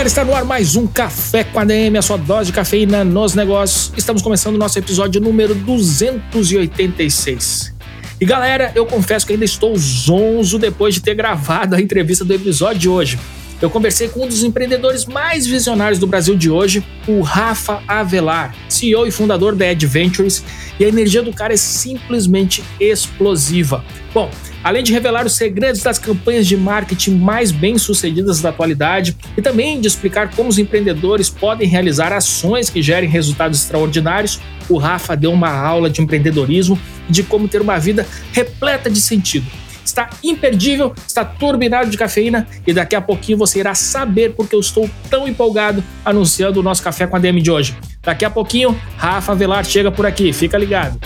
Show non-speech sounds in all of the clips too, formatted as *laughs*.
Galera, está no ar mais um Café com a DM, a sua dose de cafeína nos negócios. Estamos começando o nosso episódio número 286. E galera, eu confesso que ainda estou zonzo depois de ter gravado a entrevista do episódio de hoje. Eu conversei com um dos empreendedores mais visionários do Brasil de hoje, o Rafa Avelar, CEO e fundador da Adventures, e a energia do cara é simplesmente explosiva. Bom, além de revelar os segredos das campanhas de marketing mais bem-sucedidas da atualidade e também de explicar como os empreendedores podem realizar ações que gerem resultados extraordinários, o Rafa deu uma aula de empreendedorismo e de como ter uma vida repleta de sentido está imperdível, está turbinado de cafeína e daqui a pouquinho você irá saber porque eu estou tão empolgado anunciando o nosso café com a DM de hoje. Daqui a pouquinho, Rafa Velar chega por aqui, fica ligado.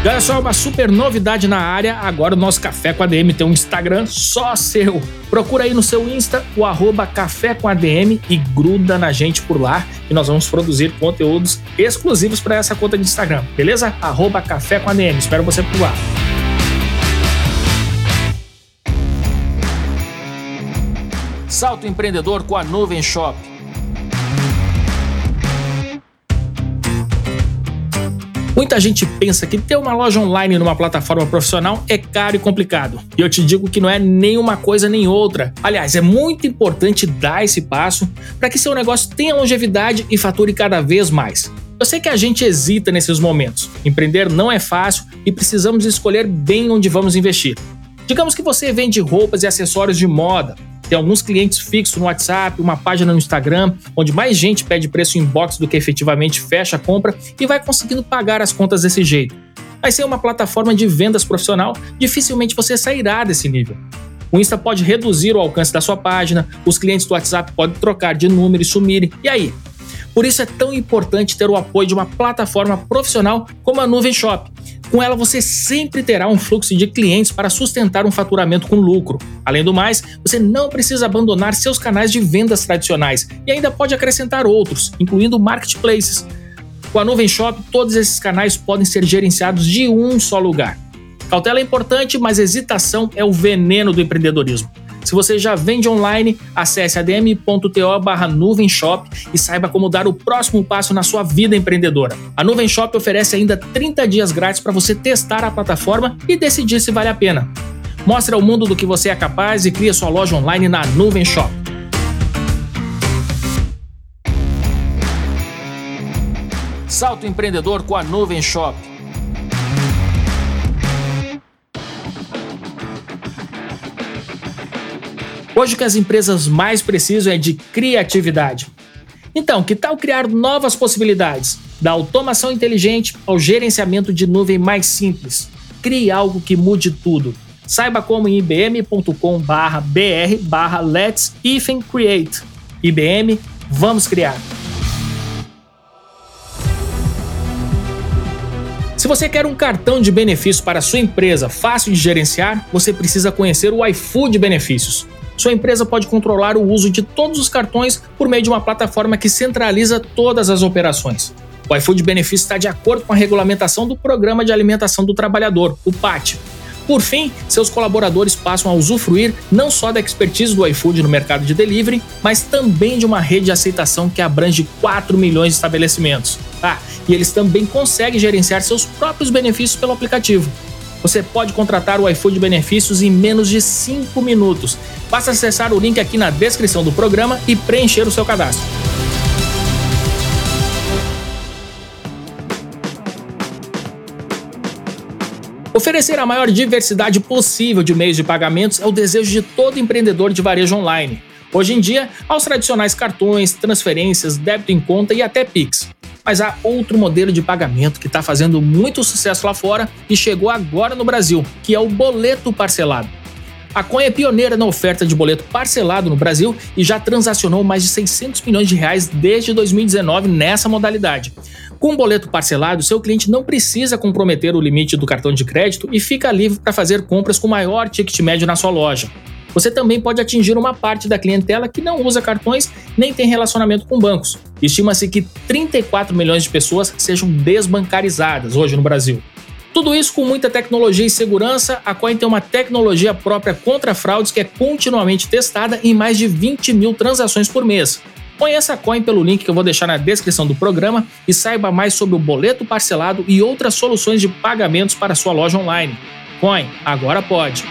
Olha só, uma super novidade na área. Agora o nosso Café com ADM tem um Instagram só seu. Procura aí no seu Insta o arroba Café com ADM e gruda na gente por lá e nós vamos produzir conteúdos exclusivos para essa conta de Instagram, beleza? Arroba Café com ADM. Espero você por lá. Salto empreendedor com a Nuvem Shop. Muita gente pensa que ter uma loja online numa plataforma profissional é caro e complicado. E eu te digo que não é nem uma coisa nem outra. Aliás, é muito importante dar esse passo para que seu negócio tenha longevidade e fature cada vez mais. Eu sei que a gente hesita nesses momentos. Empreender não é fácil e precisamos escolher bem onde vamos investir. Digamos que você vende roupas e acessórios de moda, tem alguns clientes fixos no WhatsApp, uma página no Instagram, onde mais gente pede preço inbox do que efetivamente fecha a compra e vai conseguindo pagar as contas desse jeito. Mas sem uma plataforma de vendas profissional, dificilmente você sairá desse nível. O Insta pode reduzir o alcance da sua página, os clientes do WhatsApp podem trocar de número e sumirem. E aí? Por isso é tão importante ter o apoio de uma plataforma profissional como a Nuvem Shop, com ela, você sempre terá um fluxo de clientes para sustentar um faturamento com lucro. Além do mais, você não precisa abandonar seus canais de vendas tradicionais e ainda pode acrescentar outros, incluindo marketplaces. Com a Nuvem Shop, todos esses canais podem ser gerenciados de um só lugar. Cautela é importante, mas hesitação é o veneno do empreendedorismo. Se você já vende online, acesse adm.to barra e saiba como dar o próximo passo na sua vida empreendedora. A Nuvem Shop oferece ainda 30 dias grátis para você testar a plataforma e decidir se vale a pena. Mostre ao mundo do que você é capaz e crie sua loja online na Nuvem Shop. Salto empreendedor com a Nuvem Shop. Hoje o que as empresas mais precisam é de criatividade. Então, que tal criar novas possibilidades? Da automação inteligente ao gerenciamento de nuvem mais simples. Crie algo que mude tudo. Saiba como em ibm.com/br barra Let's Create. IBM, vamos criar. Se você quer um cartão de benefício para sua empresa fácil de gerenciar, você precisa conhecer o iFood Benefícios sua empresa pode controlar o uso de todos os cartões por meio de uma plataforma que centraliza todas as operações. O iFood Benefício está de acordo com a regulamentação do Programa de Alimentação do Trabalhador, o PAT. Por fim, seus colaboradores passam a usufruir não só da expertise do iFood no mercado de delivery, mas também de uma rede de aceitação que abrange 4 milhões de estabelecimentos. Ah, e eles também conseguem gerenciar seus próprios benefícios pelo aplicativo. Você pode contratar o iFood Benefícios em menos de 5 minutos. Basta acessar o link aqui na descrição do programa e preencher o seu cadastro. Oferecer a maior diversidade possível de meios de pagamentos é o desejo de todo empreendedor de varejo online. Hoje em dia, aos tradicionais cartões, transferências, débito em conta e até Pix. Mas há outro modelo de pagamento que está fazendo muito sucesso lá fora e chegou agora no Brasil, que é o boleto parcelado. A Coin é pioneira na oferta de boleto parcelado no Brasil e já transacionou mais de 600 milhões de reais desde 2019 nessa modalidade. Com o boleto parcelado, seu cliente não precisa comprometer o limite do cartão de crédito e fica livre para fazer compras com maior ticket médio na sua loja. Você também pode atingir uma parte da clientela que não usa cartões nem tem relacionamento com bancos. Estima-se que 34 milhões de pessoas sejam desbancarizadas hoje no Brasil. Tudo isso com muita tecnologia e segurança, a Coin tem uma tecnologia própria contra fraudes que é continuamente testada em mais de 20 mil transações por mês. Conheça a Coin pelo link que eu vou deixar na descrição do programa e saiba mais sobre o boleto parcelado e outras soluções de pagamentos para sua loja online. Coin, agora pode!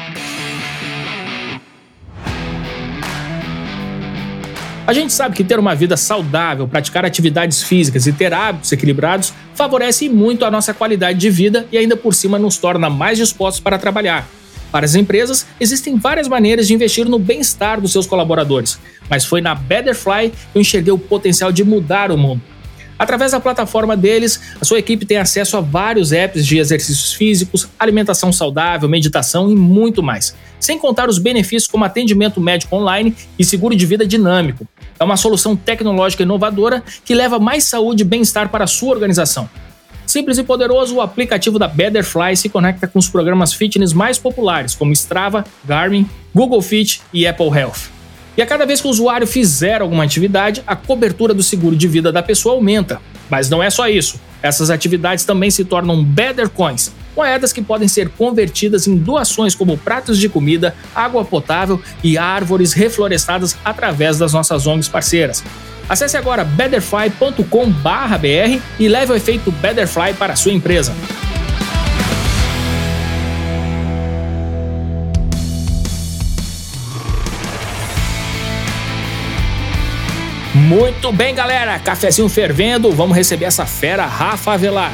A gente sabe que ter uma vida saudável, praticar atividades físicas e ter hábitos equilibrados favorece muito a nossa qualidade de vida e ainda por cima nos torna mais dispostos para trabalhar. Para as empresas, existem várias maneiras de investir no bem-estar dos seus colaboradores, mas foi na Betterfly que eu enxerguei o potencial de mudar o mundo. Através da plataforma deles, a sua equipe tem acesso a vários apps de exercícios físicos, alimentação saudável, meditação e muito mais. Sem contar os benefícios como atendimento médico online e seguro de vida dinâmico. É uma solução tecnológica inovadora que leva mais saúde e bem-estar para a sua organização. Simples e poderoso, o aplicativo da Betterfly se conecta com os programas fitness mais populares, como Strava, Garmin, Google Fit e Apple Health. E a cada vez que o usuário fizer alguma atividade, a cobertura do seguro de vida da pessoa aumenta. Mas não é só isso. Essas atividades também se tornam Better Coins, moedas que podem ser convertidas em doações como pratos de comida, água potável e árvores reflorestadas através das nossas ONGs parceiras. Acesse agora betterfly.com/br e leve o efeito Betterfly para a sua empresa. Muito bem, galera. Cafezinho fervendo. Vamos receber essa fera, Rafa Avelar.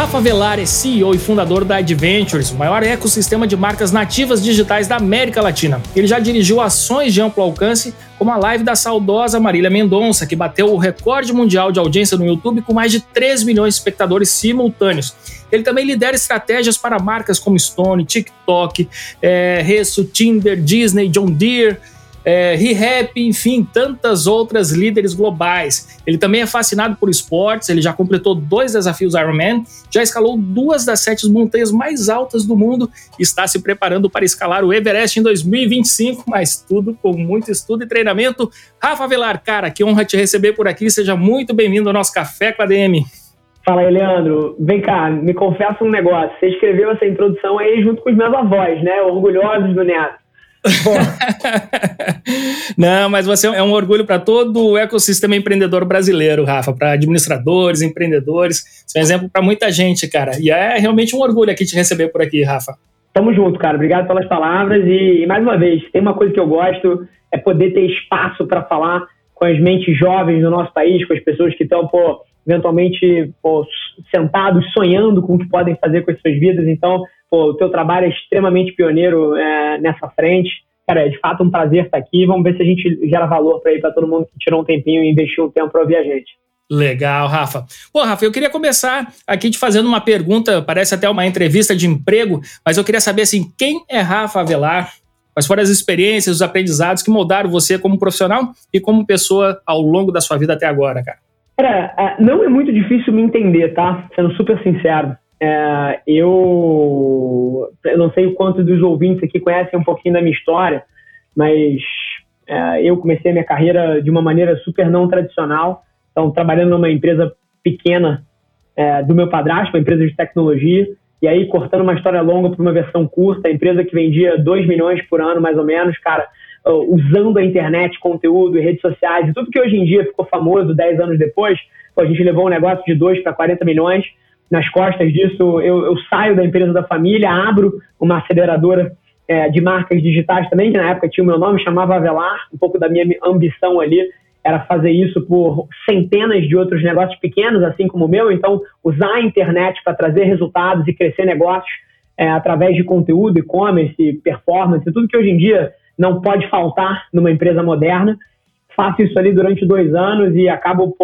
Rafa Velar é CEO e fundador da Adventures, o maior ecossistema de marcas nativas digitais da América Latina. Ele já dirigiu ações de amplo alcance, como a live da saudosa Marília Mendonça, que bateu o recorde mundial de audiência no YouTube com mais de 3 milhões de espectadores simultâneos. Ele também lidera estratégias para marcas como Stone, TikTok, é, Resso, Tinder, Disney, John Deere é, ReHap, enfim, tantas outras líderes globais. Ele também é fascinado por esportes, ele já completou dois desafios Ironman, já escalou duas das sete montanhas mais altas do mundo e está se preparando para escalar o Everest em 2025, mas tudo com muito estudo e treinamento. Rafa Velar, cara, que honra te receber por aqui, seja muito bem-vindo ao nosso Café com a DM. Fala aí, Leandro. Vem cá, me confessa um negócio. Você escreveu essa introdução aí junto com os meus avós, né? Orgulhosos do neto. *laughs* Não, mas você é um orgulho para todo o ecossistema empreendedor brasileiro, Rafa, para administradores, empreendedores. Você é um exemplo para muita gente, cara. E é realmente um orgulho aqui te receber por aqui, Rafa. Tamo junto, cara. Obrigado pelas palavras. E, mais uma vez, tem uma coisa que eu gosto, é poder ter espaço para falar com as mentes jovens do nosso país, com as pessoas que estão, pô, eventualmente, pô, sentados, sonhando com o que podem fazer com as suas vidas. Então, Pô, o teu trabalho é extremamente pioneiro é, nessa frente. Cara, é de fato um prazer estar aqui. Vamos ver se a gente gera valor para para todo mundo que tirou um tempinho e investiu um tempo para ouvir a gente. Legal, Rafa. Pô, Rafa, eu queria começar aqui te fazendo uma pergunta, parece até uma entrevista de emprego, mas eu queria saber assim, quem é Rafa Avelar? Quais foram as experiências, os aprendizados que moldaram você como profissional e como pessoa ao longo da sua vida até agora, cara? Cara, é, não é muito difícil me entender, tá? Sendo super sincero. É, eu, eu não sei o quanto dos ouvintes aqui conhecem um pouquinho da minha história, mas é, eu comecei a minha carreira de uma maneira super não tradicional. Então, trabalhando numa empresa pequena é, do meu padrasto, uma empresa de tecnologia, e aí cortando uma história longa para uma versão curta, a empresa que vendia 2 milhões por ano, mais ou menos, cara, usando a internet, conteúdo e redes sociais, e tudo que hoje em dia ficou famoso 10 anos depois, a gente levou um negócio de 2 para 40 milhões, nas costas disso, eu, eu, saio da empresa da família, abro uma aceleradora é, de marcas digitais também, que na época tinha o meu nome, chamava Avelar, um pouco da minha ambição ali era fazer isso por centenas de outros negócios pequenos, assim como o meu, então usar a internet para trazer resultados e crescer negócios é, através de conteúdo, e-commerce, performance, tudo que hoje em dia não pode faltar numa empresa moderna. Faço isso ali durante dois anos e acabo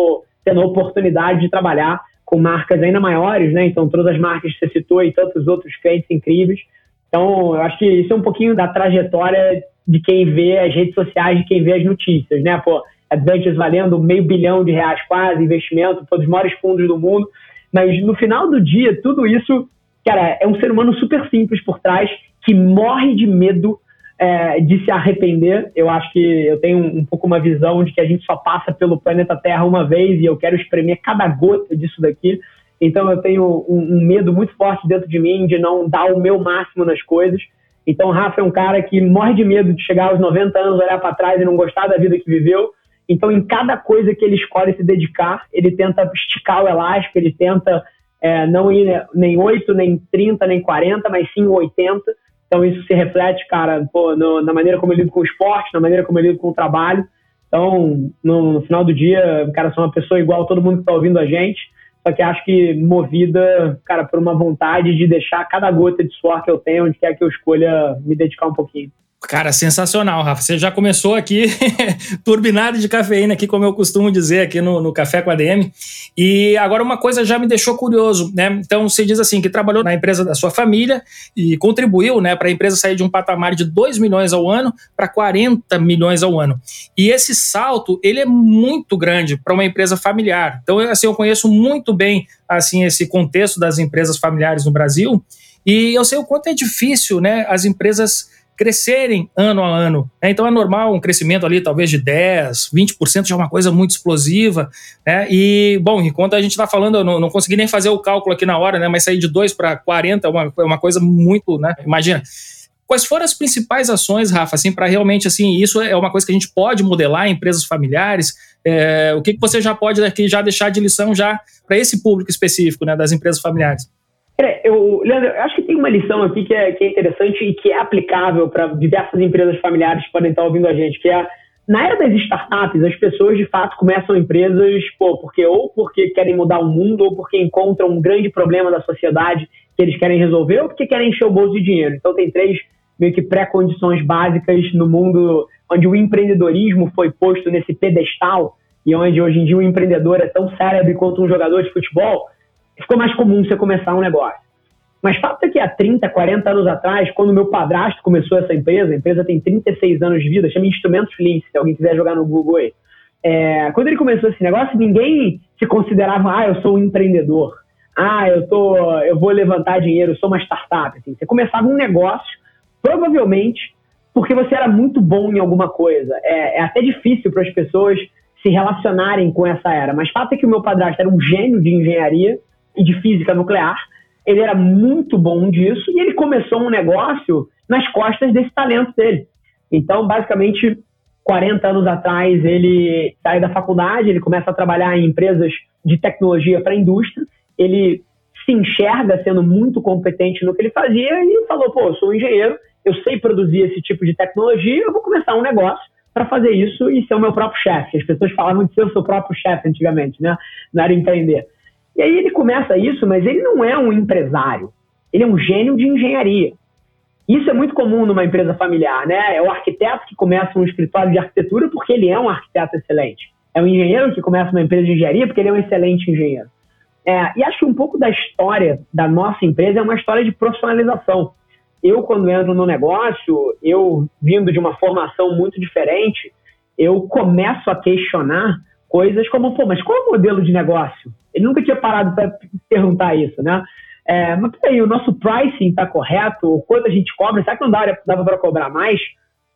tendo a oportunidade de trabalhar com marcas ainda maiores, né? Então, todas as marcas que você citou e tantos outros clientes incríveis. Então, eu acho que isso é um pouquinho da trajetória de quem vê as redes sociais, de quem vê as notícias, né? Pô, Adventures valendo meio bilhão de reais quase, investimento, todos os maiores fundos do mundo. Mas no final do dia, tudo isso, cara, é um ser humano super simples por trás que morre de medo é, de se arrepender. Eu acho que eu tenho um, um, pouco uma visão de que a gente só passa pelo planeta Terra uma vez e eu quero espremer cada gota disso daqui. Então eu tenho um, um medo muito forte dentro de mim de não dar o meu máximo nas coisas. Então o Rafa é um cara que morre de medo de chegar aos 90 anos, olhar para trás e não gostar da vida que viveu. Então, em cada coisa que ele escolhe se dedicar, ele tenta esticar o elástico, ele tenta é, não ir nem 8, nem 30, nem 40, mas sim 80. Então, isso se reflete, cara, pô, no, na maneira como ele lida com o esporte, na maneira como ele lida com o trabalho. Então, no, no final do dia, cara, sou uma pessoa igual a todo mundo que está ouvindo a gente, só que acho que movida, cara, por uma vontade de deixar cada gota de suor que eu tenho, onde quer que eu escolha me dedicar um pouquinho. Cara, sensacional, Rafa. Você já começou aqui *laughs* turbinado de cafeína, aqui, como eu costumo dizer aqui no, no Café com a DM. E agora uma coisa já me deixou curioso, né? Então você diz assim que trabalhou na empresa da sua família e contribuiu, né, para a empresa sair de um patamar de 2 milhões ao ano para 40 milhões ao ano. E esse salto, ele é muito grande para uma empresa familiar. Então, assim, eu conheço muito bem assim esse contexto das empresas familiares no Brasil. E eu sei o quanto é difícil, né, as empresas crescerem ano a ano. Né? Então é normal um crescimento ali talvez de 10, 20% já é uma coisa muito explosiva. Né? E, bom, enquanto a gente está falando, eu não, não, consegui nem fazer o cálculo aqui na hora, né? mas sair de 2 para 40 é uma, uma coisa muito, né? Imagina. Quais foram as principais ações, Rafa, assim, para realmente, assim, isso é uma coisa que a gente pode modelar em empresas familiares? É, o que, que você já pode aqui já deixar de lição já para esse público específico, né, das empresas familiares? Eu, Leandro, eu acho que tem uma lição aqui que é, que é interessante e que é aplicável para diversas empresas familiares que podem estar ouvindo a gente, que é na era das startups, as pessoas de fato começam empresas pô, porque ou porque querem mudar o mundo ou porque encontram um grande problema da sociedade que eles querem resolver ou porque querem encher o bolso de dinheiro. Então tem três meio que pré-condições básicas no mundo onde o empreendedorismo foi posto nesse pedestal e onde hoje em dia o empreendedor é tão cérebro quanto um jogador de futebol ficou mais comum você começar um negócio. Mas fato é que há 30, 40 anos atrás, quando meu padrasto começou essa empresa, a empresa tem 36 anos de vida, chama Instrumentos Lins, se alguém quiser jogar no Google aí. É, quando ele começou esse negócio, ninguém se considerava, ah, eu sou um empreendedor. Ah, eu, tô, eu vou levantar dinheiro, eu sou uma startup. Assim, você começava um negócio, provavelmente porque você era muito bom em alguma coisa. É, é até difícil para as pessoas se relacionarem com essa era. Mas fato é que o meu padrasto era um gênio de engenharia, e de física nuclear. Ele era muito bom disso e ele começou um negócio nas costas desse talento dele. Então, basicamente, 40 anos atrás, ele sai da faculdade, ele começa a trabalhar em empresas de tecnologia para a indústria. Ele se enxerga sendo muito competente no que ele fazia e falou: pô, eu sou um engenheiro, eu sei produzir esse tipo de tecnologia, eu vou começar um negócio para fazer isso e ser o meu próprio chefe. As pessoas falavam de ser o seu próprio chefe antigamente, né? Não era empreender. E aí ele começa isso, mas ele não é um empresário. Ele é um gênio de engenharia. Isso é muito comum numa empresa familiar, né? É o arquiteto que começa um escritório de arquitetura porque ele é um arquiteto excelente. É o engenheiro que começa uma empresa de engenharia porque ele é um excelente engenheiro. É, e acho que um pouco da história da nossa empresa é uma história de profissionalização. Eu, quando entro no negócio, eu vindo de uma formação muito diferente, eu começo a questionar coisas como, pô, mas qual é o modelo de negócio? Ele nunca tinha parado para perguntar isso, né? É, mas peraí, o nosso pricing está correto? O quanto a gente cobra? Será que não dava, dava para cobrar mais?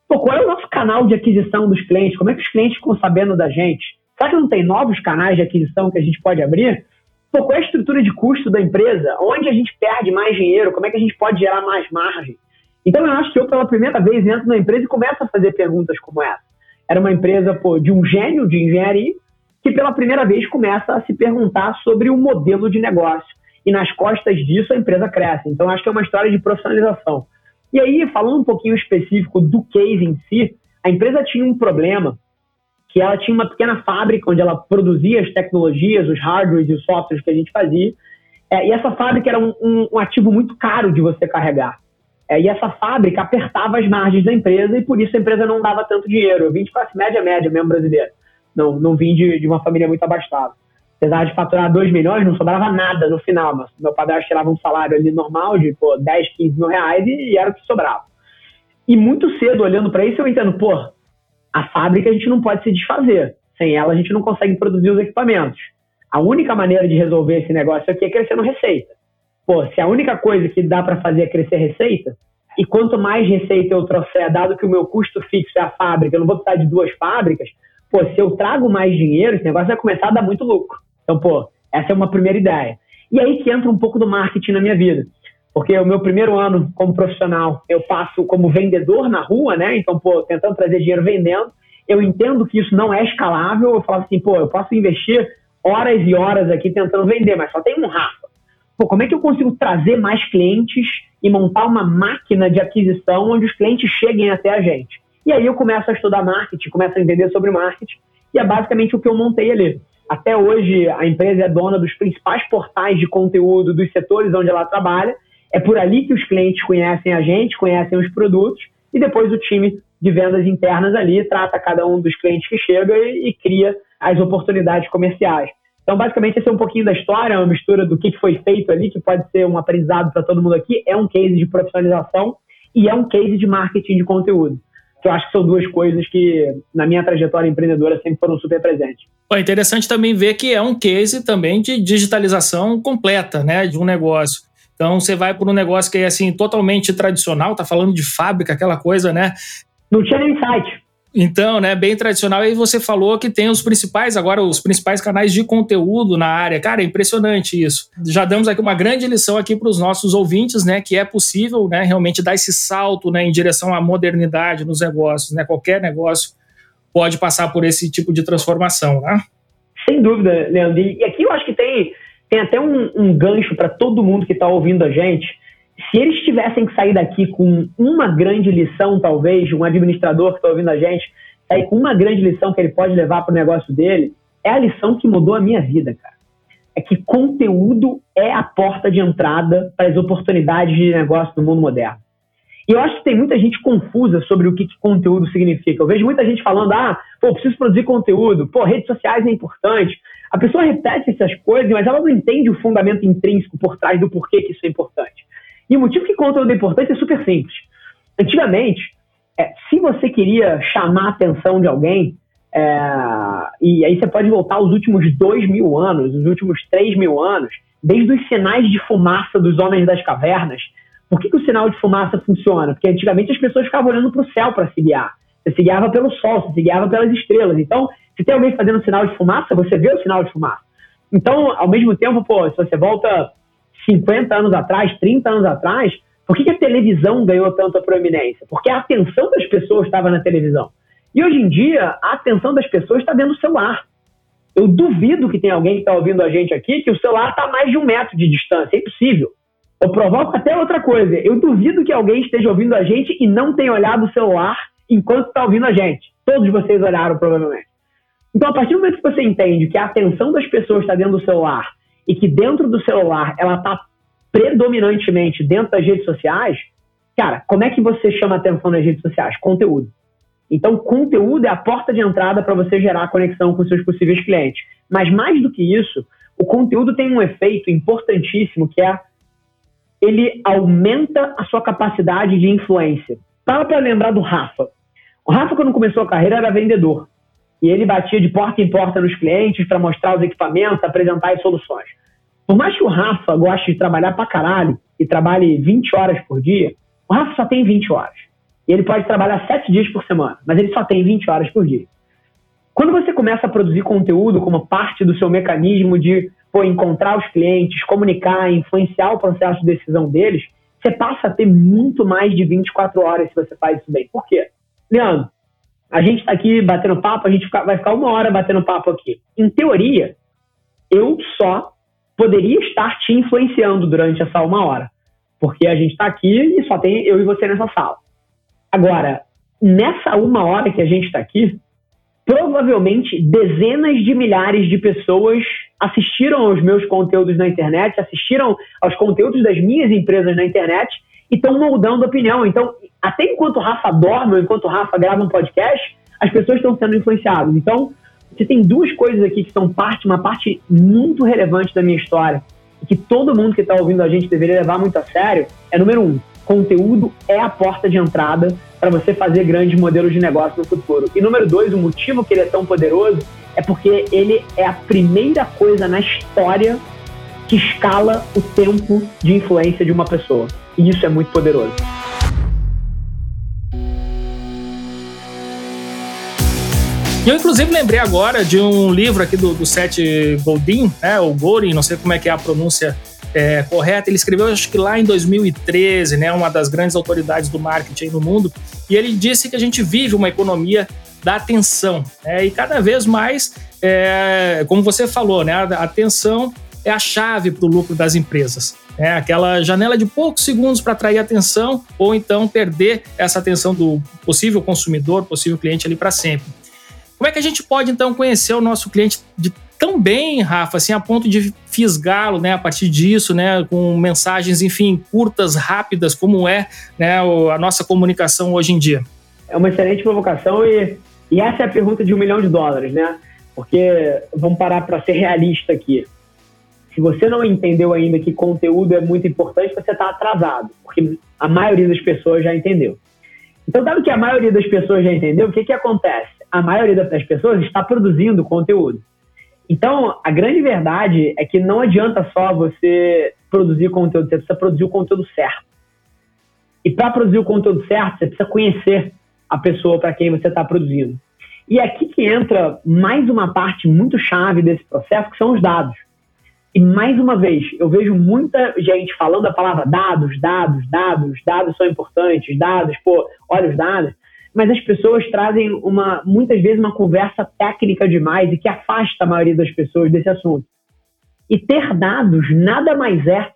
Pô, qual é o nosso canal de aquisição dos clientes? Como é que os clientes ficam sabendo da gente? Será que não tem novos canais de aquisição que a gente pode abrir? Pô, qual é a estrutura de custo da empresa? Onde a gente perde mais dinheiro? Como é que a gente pode gerar mais margem? Então, eu acho que eu, pela primeira vez, entro na empresa e começo a fazer perguntas como essa. Era uma empresa pô, de um gênio de engenharia que pela primeira vez começa a se perguntar sobre o modelo de negócio. E nas costas disso a empresa cresce. Então acho que é uma história de profissionalização. E aí, falando um pouquinho específico do case em si, a empresa tinha um problema que ela tinha uma pequena fábrica onde ela produzia as tecnologias, os hardwares e os softwares que a gente fazia. É, e essa fábrica era um, um, um, ativo muito caro de você carregar. É, e essa fábrica apertava as margens da empresa e por isso a empresa não dava tanto dinheiro. Eu vim de classe média média mesmo brasileira. Não, não vim de, de uma família muito abastada. Apesar de faturar 2 milhões, não sobrava nada no final. Mas meu padrasto tirava um salário ali normal de pô, 10, 15 mil reais e, e era o que sobrava. E muito cedo, olhando para isso, eu entendo, pô, a fábrica a gente não pode se desfazer. Sem ela, a gente não consegue produzir os equipamentos. A única maneira de resolver esse negócio aqui é crescendo receita pô, se a única coisa que dá para fazer é crescer receita, e quanto mais receita eu trouxer, dado que o meu custo fixo é a fábrica, eu não vou precisar de duas fábricas, pô, se eu trago mais dinheiro, esse negócio vai começar a dar muito lucro. Então, pô, essa é uma primeira ideia. E aí que entra um pouco do marketing na minha vida. Porque o meu primeiro ano como profissional, eu passo como vendedor na rua, né? Então, pô, tentando trazer dinheiro vendendo. Eu entendo que isso não é escalável. Eu falo assim, pô, eu posso investir horas e horas aqui tentando vender, mas só tem um Rafa pô, como é que eu consigo trazer mais clientes e montar uma máquina de aquisição onde os clientes cheguem até a gente? E aí eu começo a estudar marketing, começo a entender sobre marketing, e é basicamente o que eu montei ali. Até hoje, a empresa é dona dos principais portais de conteúdo dos setores onde ela trabalha. É por ali que os clientes conhecem a gente, conhecem os produtos, e depois o time de vendas internas ali trata cada um dos clientes que chega e, e cria as oportunidades comerciais. Então, basicamente, esse é um pouquinho da história, uma mistura do que foi feito ali, que pode ser um aprendizado para todo mundo aqui. É um case de profissionalização e é um case de marketing de conteúdo. Que eu acho que são duas coisas que, na minha trajetória empreendedora, sempre foram super presentes. É interessante também ver que é um case também de digitalização completa né, de um negócio. Então, você vai para um negócio que é assim totalmente tradicional, tá falando de fábrica, aquela coisa, né? Não tinha nem site. Então, né, bem tradicional. E você falou que tem os principais, agora os principais canais de conteúdo na área. Cara, é impressionante isso. Já damos aqui uma grande lição aqui para os nossos ouvintes, né, que é possível, né, realmente dar esse salto, né, em direção à modernidade nos negócios, né? Qualquer negócio pode passar por esse tipo de transformação, né? Sem dúvida, Leandro. E aqui eu acho que tem, tem até um, um gancho para todo mundo que está ouvindo a gente se eles tivessem que sair daqui com uma grande lição, talvez, um administrador que está ouvindo a gente, sair com uma grande lição que ele pode levar para o negócio dele, é a lição que mudou a minha vida, cara. É que conteúdo é a porta de entrada para as oportunidades de negócio do mundo moderno. E eu acho que tem muita gente confusa sobre o que, que conteúdo significa. Eu vejo muita gente falando, ah, pô, preciso produzir conteúdo, pô, redes sociais é importante. A pessoa repete essas coisas, mas ela não entende o fundamento intrínseco por trás do porquê que isso é importante. E o motivo que conteúdo é importante é super simples. Antigamente, é, se você queria chamar a atenção de alguém, é, e aí você pode voltar aos últimos dois mil anos, os últimos três mil anos, desde os sinais de fumaça dos homens das cavernas. Por que, que o sinal de fumaça funciona? Porque antigamente as pessoas ficavam olhando para o céu para se guiar. Você se guiava pelo sol, você se guiava pelas estrelas. Então, se tem alguém fazendo sinal de fumaça, você vê o sinal de fumaça. Então, ao mesmo tempo, pô, se você volta 50 anos atrás, 30 anos atrás, por que, a televisão ganhou tanta proeminência? Porque a atenção das pessoas estava na televisão. E hoje em dia, a atenção das pessoas está dentro do celular. Eu duvido que tem alguém que está ouvindo a gente aqui que o celular está a mais de um metro de distância. É impossível. Eu provoco até outra coisa. Eu duvido que alguém esteja ouvindo a gente e não tenha olhado o celular enquanto está ouvindo a gente. Todos vocês olharam, provavelmente. Então, a partir do momento que você entende que a atenção das pessoas está dentro do celular e que dentro do celular ela está predominantemente dentro das redes sociais, cara, como é que você chama atenção nas redes sociais? Conteúdo. Então, conteúdo é a porta de entrada para você gerar conexão com seus possíveis clientes. Mas mais do que isso, o conteúdo tem um efeito importantíssimo que é ele aumenta a sua capacidade de influência. Para para lembrar do Rafa. O Rafa, quando começou a carreira, era vendedor. E ele batia de porta em porta nos clientes para mostrar os equipamentos, apresentar as soluções. Por mais que o Rafa goste de trabalhar pra caralho e trabalhe 20 horas por dia, o Rafa só tem 20 horas. E ele pode trabalhar 7 dias por semana, mas ele só tem 20 horas por dia. Quando você começa a produzir conteúdo como parte do seu mecanismo de pô, encontrar os clientes, comunicar, influenciar o processo de decisão deles, você passa a ter muito mais de 24 horas se você faz isso bem. Por quê? Leandro, a gente está aqui batendo papo, a gente vai ficar uma hora batendo papo aqui. Em teoria, eu só poderia estar te influenciando durante essa uma hora. Porque a gente está aqui e só tem eu e você nessa sala. Agora, nessa uma hora que a gente está aqui, provavelmente dezenas de milhares de pessoas assistiram aos meus conteúdos na internet, assistiram aos conteúdos das minhas empresas na internet e estão moldando opinião. Então, até enquanto o Rafa dorme, ou enquanto o Rafa grava um podcast, as pessoas estão sendo influenciadas. Então, você tem duas coisas aqui que são parte, uma parte muito relevante da minha história, e que todo mundo que está ouvindo a gente deveria levar muito a sério, é número um, conteúdo é a porta de entrada para você fazer grandes modelos de negócio no futuro. E número dois, o motivo que ele é tão poderoso é porque ele é a primeira coisa na história que escala o tempo de influência de uma pessoa. E isso é muito poderoso. Eu, inclusive, lembrei agora de um livro aqui do, do Seth Godin, né, ou Godin, não sei como é que é a pronúncia é, correta. Ele escreveu, acho que lá em 2013, né, uma das grandes autoridades do marketing no mundo, e ele disse que a gente vive uma economia da atenção. Né, e cada vez mais, é, como você falou, né, a atenção é a chave para o lucro das empresas. É aquela janela de poucos segundos para atrair atenção ou então perder essa atenção do possível consumidor, possível cliente ali para sempre. Como é que a gente pode, então, conhecer o nosso cliente de tão bem, Rafa, assim, a ponto de fisgá-lo, né, a partir disso, né, com mensagens, enfim, curtas, rápidas, como é, né, a nossa comunicação hoje em dia? É uma excelente provocação e, e essa é a pergunta de um milhão de dólares, né? Porque vamos parar para ser realista aqui. Se você não entendeu ainda que conteúdo é muito importante, você está atrasado, porque a maioria das pessoas já entendeu. Então, dado que a maioria das pessoas já entendeu, o que, que acontece? a maioria das pessoas está produzindo conteúdo. Então, a grande verdade é que não adianta só você produzir conteúdo, você precisa produzir o conteúdo certo. E para produzir o conteúdo certo, você precisa conhecer a pessoa para quem você está produzindo. E é aqui que entra mais uma parte muito chave desse processo, que são os dados. E mais uma vez, eu vejo muita gente falando a palavra dados, dados, dados, dados são importantes, dados, pô, olha os dados mas as pessoas trazem uma muitas vezes uma conversa técnica demais e que afasta a maioria das pessoas desse assunto. E ter dados nada mais é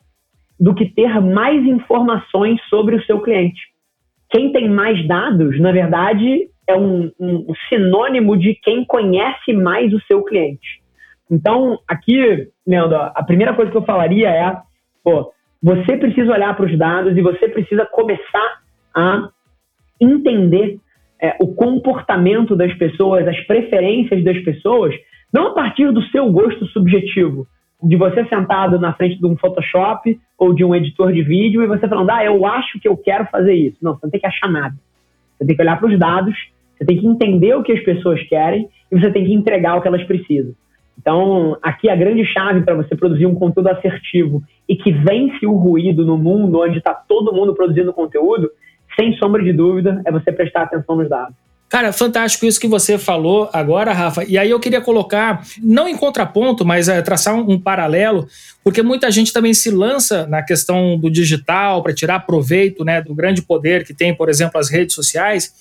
do que ter mais informações sobre o seu cliente. Quem tem mais dados, na verdade, é um, um sinônimo de quem conhece mais o seu cliente. Então, aqui, Leandro, a primeira coisa que eu falaria é: pô, você precisa olhar para os dados e você precisa começar a entender é, o comportamento das pessoas, as preferências das pessoas, não a partir do seu gosto subjetivo, de você sentado na frente de um Photoshop ou de um editor de vídeo e você falando, ah, eu acho que eu quero fazer isso. Não, você não tem que achar nada. Você tem que olhar para os dados, você tem que entender o que as pessoas querem e você tem que entregar o que elas precisam. Então, aqui a grande chave para você produzir um conteúdo assertivo e que vence o ruído no mundo onde está todo mundo produzindo conteúdo sem sombra de dúvida, é você prestar atenção nos dados. Cara, fantástico isso que você falou agora, Rafa. E aí eu queria colocar, não em contraponto, mas é, traçar um, um, paralelo, porque muita gente também se lança na questão do digital para tirar proveito né, do grande poder que tem, por exemplo, as redes sociais,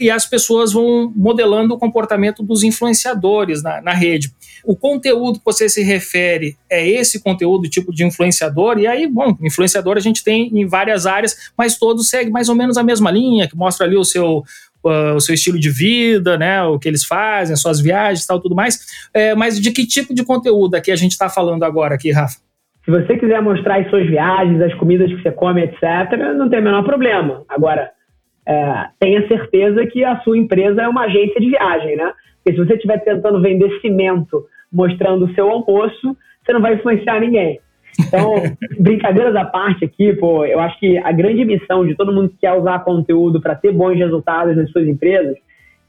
e as pessoas vão modelando o comportamento dos influenciadores na, na rede. O conteúdo que você se refere é esse conteúdo tipo de influenciador, e aí, bom, influenciador a gente tem em várias áreas, mas todos seguem mais ou menos a mesma linha, que mostra ali o seu Uh, o seu estilo de vida, né, o que eles fazem, as suas viagens, tal, tudo mais. É, mas de que tipo de conteúdo aqui a gente está falando agora aqui, Rafa? Se você quiser mostrar as suas viagens, as comidas que você come, etc., não tem o menor problema. Agora, é, tenha certeza que a sua empresa é uma agência de viagem, né? Porque se você estiver tentando vender cimento mostrando o seu almoço, você não vai influenciar ninguém. Então, *laughs* brincadeiras à parte aqui, pô, eu acho que a grande missão de todo mundo que quer usar conteúdo para ter bons resultados nas suas empresas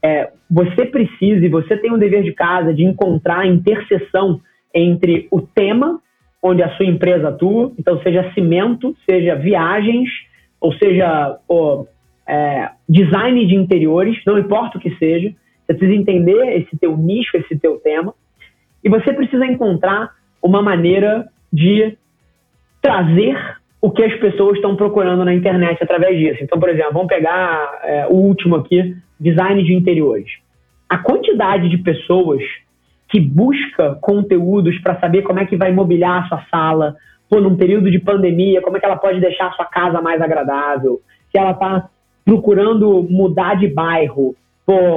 é você precisa e você tem um dever de casa de encontrar a interseção entre o tema onde a sua empresa atua, então seja cimento, seja viagens, ou seja pô, é, design de interiores, não importa o que seja, você precisa entender esse teu nicho, esse teu tema, e você precisa encontrar uma maneira de trazer o que as pessoas estão procurando na internet através disso. Então, por exemplo, vamos pegar é, o último aqui, design de interiores. A quantidade de pessoas que busca conteúdos para saber como é que vai mobiliar a sua sala, pô, num período de pandemia, como é que ela pode deixar a sua casa mais agradável, se ela está procurando mudar de bairro,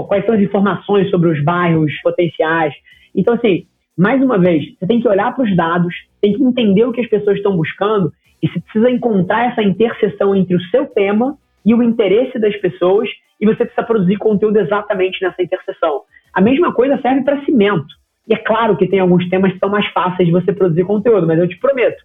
quais são as informações sobre os bairros potenciais. Então, assim, mais uma vez, você tem que olhar para os dados, tem que entender o que as pessoas estão buscando E você precisa encontrar essa interseção entre o seu tema e o interesse das pessoas, e você precisa produzir conteúdo exatamente nessa interseção. A mesma coisa serve para cimento. E é claro que tem alguns temas que são mais fáceis de você produzir conteúdo, mas eu te prometo,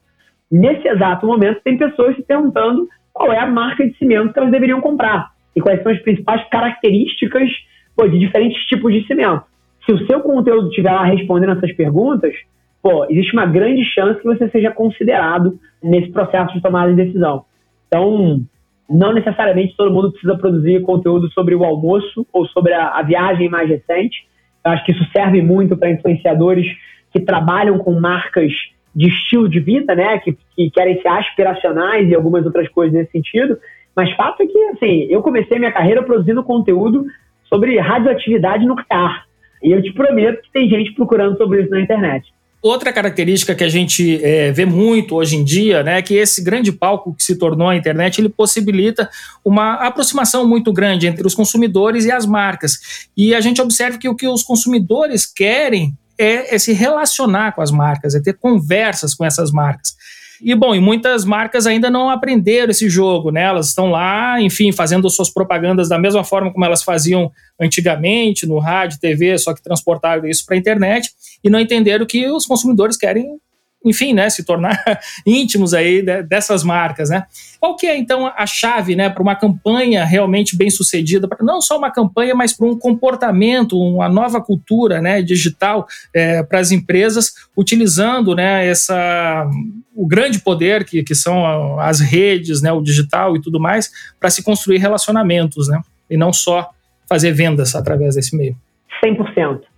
nesse exato momento tem pessoas se perguntando qual é a marca de cimento que elas deveriam comprar e quais são as principais características pô, de diferentes tipos de cimento. Se o seu conteúdo estiver lá respondendo essas perguntas, pô, existe uma grande chance que você seja considerado nesse processo de tomada de decisão. Então, não necessariamente todo mundo precisa produzir conteúdo sobre o almoço ou sobre a, a viagem mais recente. Eu acho que isso serve muito para influenciadores que trabalham com marcas de estilo de vida, né, que, que querem ser aspiracionais e algumas outras coisas nesse sentido. Mas fato é que, assim, eu comecei minha carreira produzindo conteúdo sobre radioatividade nuclear. E eu te prometo que tem gente procurando sobre isso na internet. Outra característica que a gente é, vê muito hoje em dia, né, é que esse grande palco que se tornou a internet, ele possibilita uma aproximação muito grande entre os consumidores e as marcas. E a gente observa que o que os consumidores querem é, é se relacionar com as marcas, é ter conversas com essas marcas. E bom, e muitas marcas ainda não aprenderam esse jogo, né? Elas estão lá, enfim, fazendo suas propagandas da mesma forma como elas faziam antigamente no rádio, TV, só que transportaram isso para a internet e não entenderam que os consumidores querem enfim, né, se tornar *laughs* íntimos aí dessas marcas, né? Qual que é então a chave, né, para uma campanha realmente bem sucedida, para não só uma campanha, mas para um comportamento, uma nova cultura, né, digital é, para as empresas, utilizando, né, essa o grande poder que, que são as redes, né, o digital e tudo mais, para se construir relacionamentos, né, e não só fazer vendas através desse meio. 100%.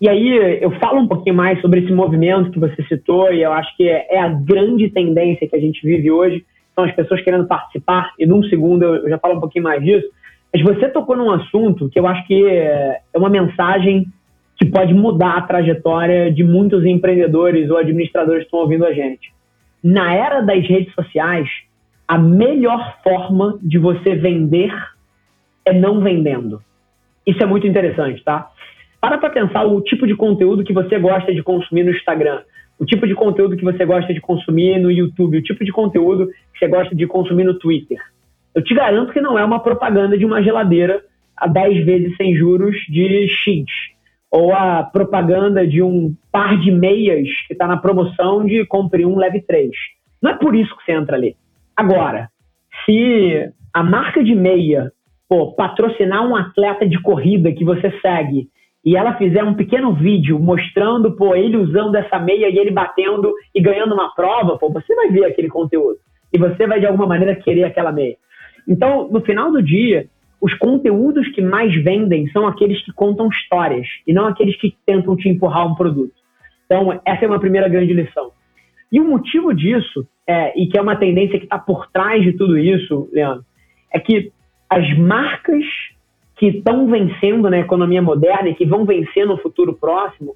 E aí eu falo um pouquinho mais sobre esse movimento que você citou, e eu acho que é, a grande tendência que a gente vive hoje, são as pessoas querendo participar, e num segundo eu já falo um pouquinho mais disso. Mas você tocou num assunto que eu acho que é uma mensagem que pode mudar a trajetória de muitos empreendedores ou administradores que estão ouvindo a gente. Na era das redes sociais, a melhor forma de você vender é não vendendo. Isso é muito interessante, tá? Para para pensar o tipo de conteúdo que você gosta de consumir no Instagram, o tipo de conteúdo que você gosta de consumir no YouTube, o tipo de conteúdo que você gosta de consumir no Twitter. Eu te garanto que não é uma propaganda de uma geladeira a 10 vezes sem juros de X, ou a propaganda de um par de meias que está na promoção de compre um, leve três. Não é por isso que você entra ali. Agora, se a marca de meia pô, patrocinar um atleta de corrida que você segue e ela fizer um pequeno vídeo mostrando, pô, ele usando essa meia e ele batendo e ganhando uma prova, pô, você vai ver aquele conteúdo. E você vai, de alguma maneira, querer aquela meia. Então, no final do dia, os conteúdos que mais vendem são aqueles que contam histórias e não aqueles que tentam te empurrar um produto. Então, essa é uma primeira grande lição. E o motivo disso, é, e que é uma tendência que está por trás de tudo isso, Leandro, é que as marcas que estão vencendo na economia moderna e que vão vencer no futuro próximo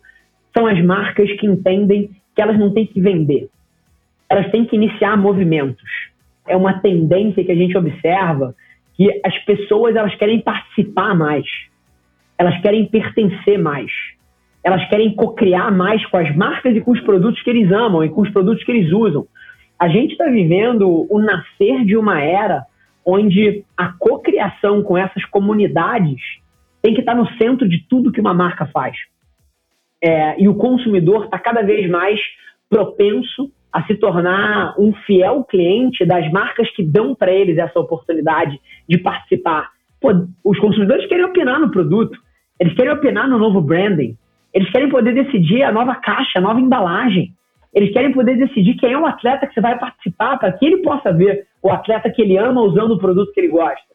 são as marcas que entendem que elas não têm que vender. Elas têm que iniciar movimentos. É uma tendência que a gente observa que as pessoas elas querem participar mais. Elas querem pertencer mais. Elas querem co-criar mais com as marcas e com os produtos que eles amam e com os produtos que eles usam. A gente está vivendo o nascer de uma era onde a cocriação com essas comunidades tem que estar no centro de tudo que uma marca faz. É, e o consumidor está cada vez mais propenso a se tornar um fiel cliente das marcas que dão para eles essa oportunidade de participar. Pô, os consumidores querem opinar no produto, eles querem opinar no novo branding, eles querem poder decidir a nova caixa, a nova embalagem. Eles querem poder decidir quem é o atleta que você vai participar para que ele possa ver o atleta que ele ama usando o produto que ele gosta.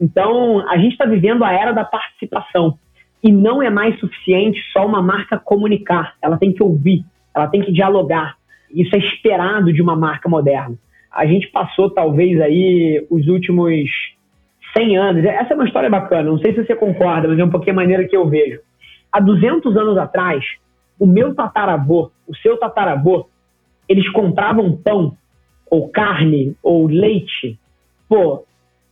Então, a gente está vivendo a era da participação. E não é mais suficiente só uma marca comunicar. Ela tem que ouvir, ela tem que dialogar. Isso é esperado de uma marca moderna. A gente passou, talvez, aí os últimos 100 anos. Essa é uma história bacana, não sei se você concorda, mas é um pouquinho a maneira que eu vejo. Há 200 anos atrás, o meu tataravô, o seu tataravô, eles compravam pão, ou carne, ou leite, pô,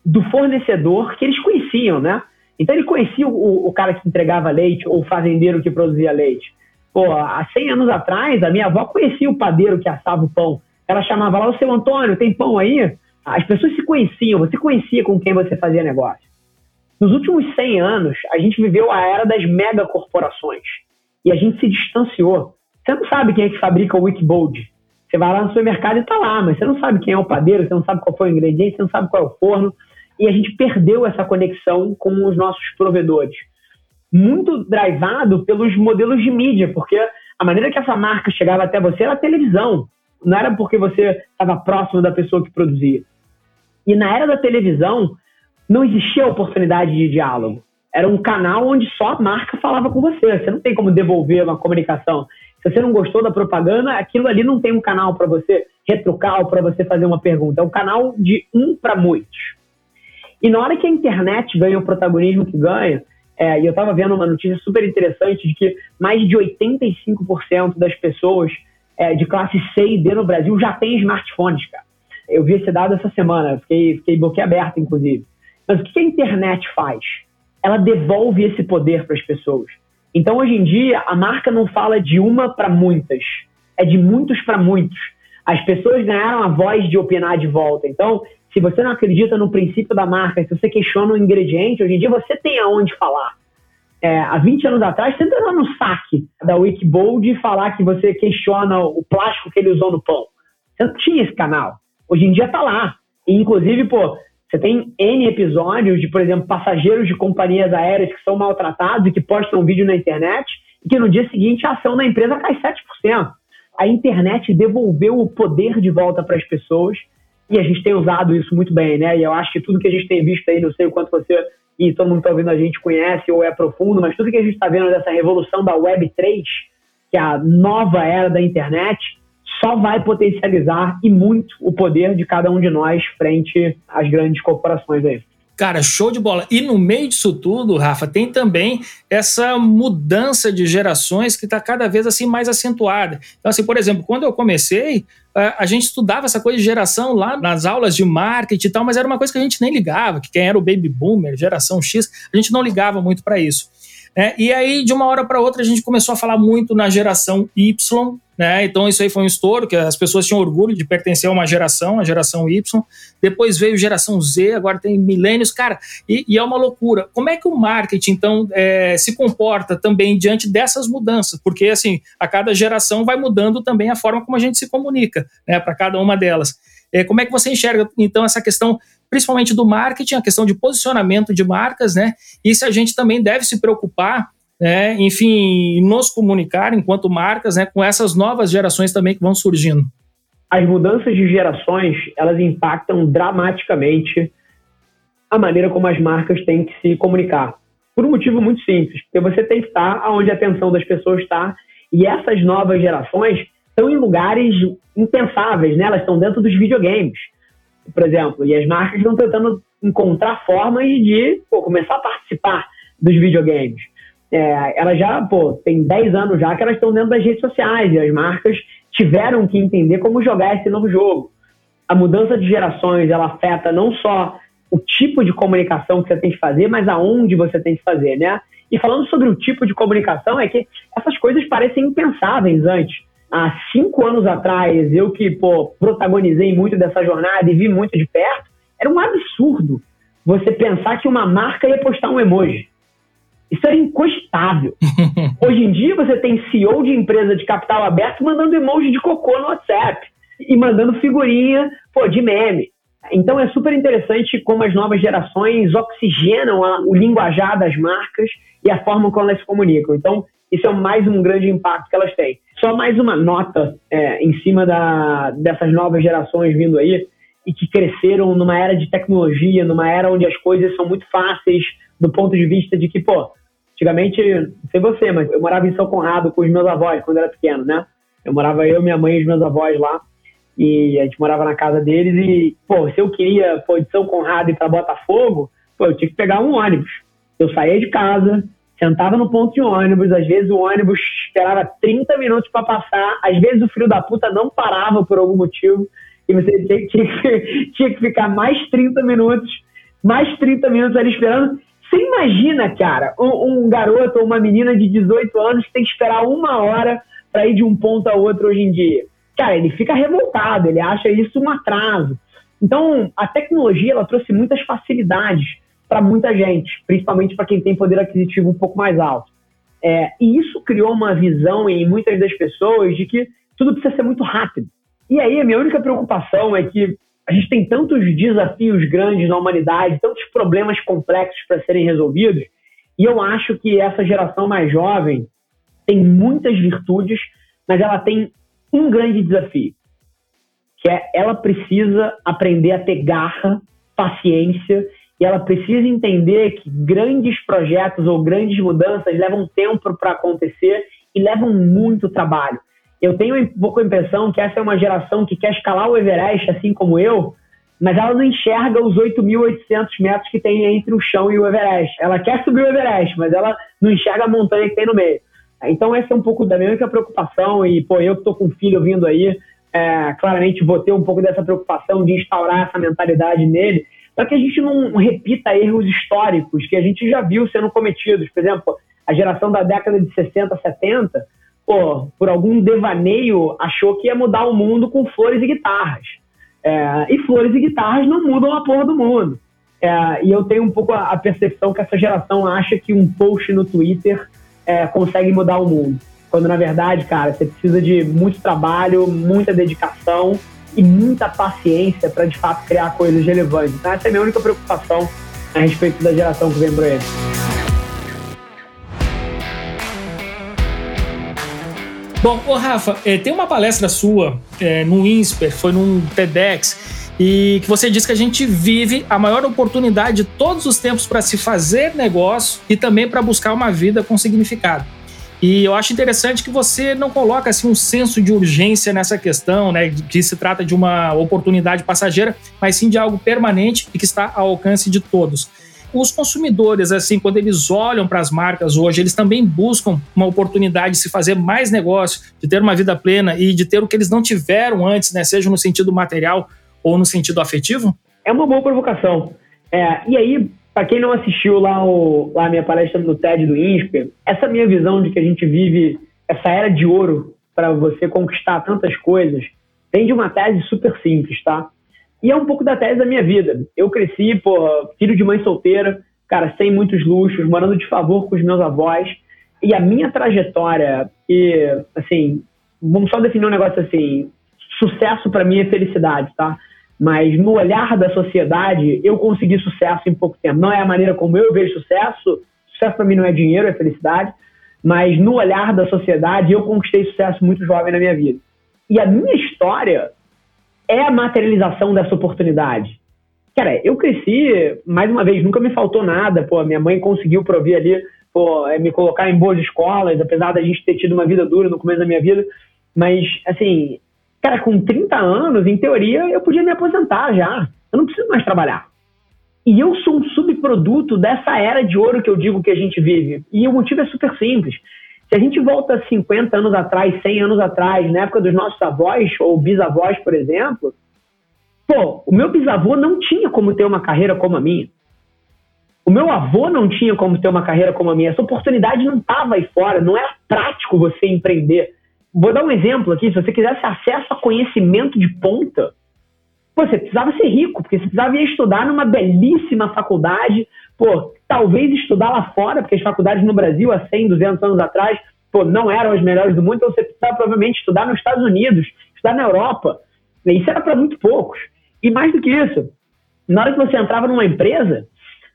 do fornecedor que eles conheciam, né? Então ele conhecia o, o cara que entregava leite, ou o fazendeiro que produzia leite. Pô, há 100 anos atrás, a minha avó conhecia o padeiro que assava o pão. ela chamava lá, o seu Antônio, tem pão aí? As pessoas se conheciam, você conhecia com quem você fazia negócio. Nos últimos 100 anos, a gente viveu a era das megacorporações e a gente se distanciou. Você não sabe quem é que fabrica o Wikibold. Você vai lá no supermercado e está lá, mas você não sabe quem é o padeiro, você não sabe qual foi o ingrediente, você não sabe qual é o forno. E a gente perdeu essa conexão com os nossos provedores. Muito drivado pelos modelos de mídia, porque a maneira que essa marca chegava até você era a televisão. Não era porque você estava próximo da pessoa que produzia. E na era da televisão, não existia oportunidade de diálogo. Era um canal onde só a marca falava com você. Você não tem como devolver uma comunicação. Se você não gostou da propaganda, aquilo ali não tem um canal para você retrucar ou para você fazer uma pergunta. É um canal de um para muitos. E na hora que a internet ganha o protagonismo que ganha, é, e eu estava vendo uma notícia super interessante de que mais de 85% das pessoas é, de classe C e D no Brasil já têm smartphones, cara. Eu vi esse dado essa semana, fiquei, fiquei boquiaberto, inclusive. Mas o que a internet faz? Ela devolve esse poder para as pessoas. Então, hoje em dia, a marca não fala de uma para muitas, é de muitos para muitos. As pessoas ganharam a voz de opinar de volta. Então, se você não acredita no princípio da marca, se você questiona o ingrediente, hoje em dia você tem aonde falar. É, há 20 anos atrás, você entra no saque da Wikibold e falar que você questiona o plástico que ele usou no pão. Você não tinha esse canal. Hoje em dia está lá. E, inclusive, pô, você tem N episódios de, por exemplo, passageiros de companhias aéreas que são maltratados e que postam um vídeo na internet e que no dia seguinte a ação da empresa cai 7%. A internet devolveu o poder de volta para as pessoas e a gente tem usado isso muito bem, né? E eu acho que tudo que a gente tem visto aí, não sei o quanto você e todo mundo que está ouvindo a gente conhece ou é profundo, mas tudo que a gente está vendo dessa revolução da Web 3, que é a nova era da internet, só vai potencializar e muito o poder de cada um de nós frente às grandes corporações aí. Cara, show de bola. E no meio disso tudo, Rafa, tem também essa mudança de gerações que está cada vez assim mais acentuada. Então, assim, por exemplo, quando eu comecei, eh, a gente estudava essa coisa de geração lá nas aulas de marketing e tal, mas era uma coisa que a gente nem ligava, que quem era o baby boomer, geração X, a gente não ligava muito para isso. É, e aí, de uma hora para outra, a gente começou a falar muito na geração Y, né? Então, isso aí foi um estouro, que as pessoas tinham orgulho de pertencer a uma geração, a geração Y. Depois veio geração Z, agora tem milênios, cara, e, e, é uma loucura. Como é que o marketing, então, é, se comporta também diante dessas mudanças? Porque, assim, a cada geração vai mudando também a forma como a gente se comunica, né, para cada uma delas. É, como é que você enxerga, então, essa questão principalmente do marketing, a questão de posicionamento de marcas, né? E se a gente também deve se preocupar, né, enfim, nos comunicar enquanto marcas, né, com essas novas gerações também que vão surgindo. As mudanças de gerações, elas impactam dramaticamente a maneira como as marcas têm que se comunicar. Por um motivo muito simples, porque você tem que estar onde a atenção das pessoas está, e essas novas gerações estão em lugares impensáveis, né? Elas estão dentro dos videogames por exemplo, e as marcas estão tentando encontrar formas de pô, começar a participar dos videogames. É, elas já, pô, tem 10 anos já que elas estão dentro das redes sociais e as marcas tiveram que entender como jogar esse novo jogo. A mudança de gerações, ela afeta não só o tipo de comunicação que você tem que fazer, mas aonde você tem que fazer, né? E falando sobre o tipo de comunicação, é que essas coisas parecem impensáveis antes há cinco anos atrás, eu que pô, protagonizei muito dessa jornada e vi muito de perto, era um absurdo você pensar que uma marca ia postar um emoji. Isso era incostável. *laughs* Hoje em dia você tem CEO de empresa de capital aberto mandando emoji de cocô no WhatsApp e mandando figurinha pô, de meme. Então é super interessante como as novas gerações oxigenam a, o linguajar das marcas e a forma como elas se comunicam. Então, isso é mais um grande impacto que elas têm. Só mais uma nota é, em cima da, dessas novas gerações vindo aí e que cresceram numa era de tecnologia, numa era onde as coisas são muito fáceis do ponto de vista de que, pô, antigamente, não sei você, mas eu morava em São Conrado com os meus avós quando era pequeno, né? Eu morava eu, minha mãe e os meus avós lá e a gente morava na casa deles e, pô, se eu queria, pô, de São Conrado ir para Botafogo, pô, eu tinha que pegar um ônibus. Eu saía de casa, sentava no ponto de ônibus, às vezes o ônibus esperava 30 minutos para passar, às vezes o filho da puta não parava por algum motivo, e você tinha, que, *laughs* tinha que ficar mais 30 minutos, mais 30 minutos ali esperando. Você imagina, cara, um, um garoto ou uma menina de 18 anos que tem que esperar uma hora para ir de um ponto a outro hoje em dia. cara, ele fica revoltado, ele acha isso um atraso. Então, a tecnologia ela trouxe muitas facilidades para muita gente, principalmente para quem tem poder aquisitivo um pouco mais alto. É, e isso criou uma visão em muitas das pessoas de que tudo precisa ser muito rápido. E aí, a minha única preocupação é que a gente tem tantos desafios grandes na humanidade, tantos problemas complexos para serem resolvidos, e eu acho que essa geração mais jovem tem muitas virtudes, mas ela tem um grande desafio, que é ela precisa aprender a ter garra, paciência, e ela precisa entender que grandes projetos ou grandes mudanças levam tempo para acontecer e levam muito trabalho. Eu tenho um pouco a impressão que essa é uma geração que quer escalar o Everest, assim como eu, mas ela não enxerga os 8.800 metros que tem entre o chão e o Everest. Ela quer subir o Everest, mas ela não enxerga a montanha que tem no meio. Então, essa é um pouco da minha única preocupação. E, pô, eu que estou com um filho vindo aí, é, claramente vou ter um pouco dessa preocupação de instaurar essa mentalidade nele, para que a gente não repita erros históricos que a gente já viu sendo cometidos. Por exemplo, a geração da década de 60, 70, pô, por algum devaneio, achou que ia mudar o mundo com flores e guitarras. É, e flores e guitarras não mudam a porra do mundo. É, e eu tenho um pouco a, a percepção que essa geração acha que um post no Twitter é, consegue mudar o mundo. Quando na verdade, cara, você precisa de muito trabalho, muita dedicação e muita paciência para de fato criar coisas relevantes. Então, essa é a minha única preocupação a respeito da geração que vem por aí. Bom, ô Rafa, é, tem uma palestra sua é, no INSPER, foi num TEDx, e que você diz que a gente vive a maior oportunidade de todos os tempos para se fazer negócio e também para buscar uma vida com significado. E eu acho interessante que você não coloca assim um senso de urgência nessa questão, né, que se trata de uma oportunidade passageira, mas sim de algo permanente e que está ao alcance de todos. Os consumidores, assim, quando eles olham para as marcas hoje, eles também buscam uma oportunidade de se fazer mais negócio, de ter uma vida plena e de ter o que eles não tiveram antes, né, seja no sentido material ou no sentido afetivo? É uma boa provocação. É, e aí, para quem não assistiu lá, o, lá a minha palestra no TED do INSPER, essa minha visão de que a gente vive essa era de ouro para você conquistar tantas coisas, vem de uma tese super simples, tá? E é um pouco da tese da minha vida. Eu cresci, pô, filho de mãe solteira, cara, sem muitos luxos, morando de favor com os meus avós. E a minha trajetória, e, assim, vamos só definir um negócio assim: sucesso para mim é felicidade, tá? Mas no olhar da sociedade, eu consegui sucesso em pouco tempo. Não é a maneira como eu vejo sucesso. Sucesso para mim não é dinheiro, é felicidade. Mas no olhar da sociedade, eu conquistei sucesso muito jovem na minha vida. E a minha história é a materialização dessa oportunidade. Cara, eu cresci, mais uma vez, nunca me faltou nada. Pô, minha mãe conseguiu prover ali, pô, é, me colocar em boas escolas, apesar da gente ter tido uma vida dura no começo da minha vida. Mas, assim, Cara, com 30 anos, em teoria, eu podia me aposentar já. Eu não preciso mais trabalhar. E eu sou um subproduto dessa era de ouro que eu digo que a gente vive. E o motivo é super simples. Se a gente volta 50 anos atrás, 100 anos atrás, na época dos nossos avós ou bisavós, por exemplo, pô, o meu bisavô não tinha como ter uma carreira como a minha. O meu avô não tinha como ter uma carreira como a minha. Essa oportunidade não estava aí fora. Não era prático você empreender. Vou dar um exemplo aqui. Se você quisesse acesso a conhecimento de ponta, você precisava ser rico, porque você precisava ir estudar numa belíssima faculdade, pô, talvez estudar lá fora, porque as faculdades no Brasil, há 100, 200 anos atrás, pô, não eram as melhores do mundo, então você precisava provavelmente estudar nos Estados Unidos, estudar na Europa. Isso era para muito poucos. E mais do que isso, na hora que você entrava numa empresa,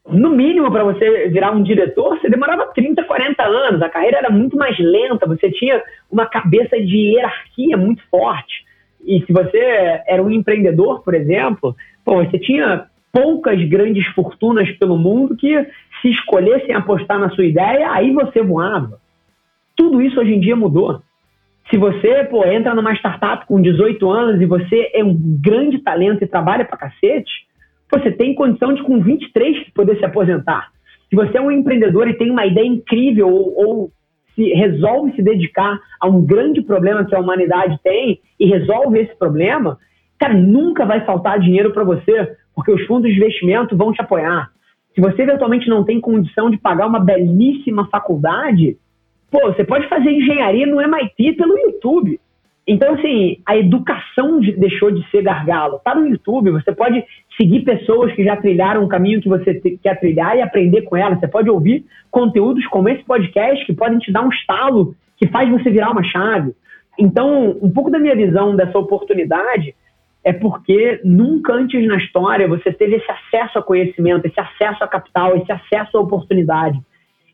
no mínimo, para você virar um diretor, você demorava 30, 40 anos. A carreira era muito mais lenta, você tinha uma cabeça de hierarquia muito forte. E se você era um empreendedor, por exemplo, você tinha poucas grandes fortunas pelo mundo que, se escolhessem apostar na sua ideia, aí você voava. Tudo isso hoje em dia mudou. Se você pô, entra numa startup com 18 anos e você é um grande talento e trabalha pra cacete, você tem condição de, com 23, poder se aposentar. Se você é um empreendedor e tem uma ideia incrível ou, ou se resolve se dedicar a um grande problema que a humanidade tem e resolve esse problema, cara, nunca vai faltar dinheiro para você, porque os fundos de investimento vão te apoiar. Se você eventualmente não tem condição de pagar uma belíssima faculdade, pô, você pode fazer engenharia no MIT pelo YouTube. Então, assim, a educação de, deixou de ser gargalo. Tá no YouTube, você pode seguir pessoas que já trilharam o caminho que você quer trilhar e aprender com elas. Você pode ouvir conteúdos como esse podcast que podem te dar um estalo que faz você virar uma chave. Então, um pouco da minha visão dessa oportunidade é porque nunca antes na história você teve esse acesso a conhecimento, esse acesso a capital, esse acesso a oportunidade.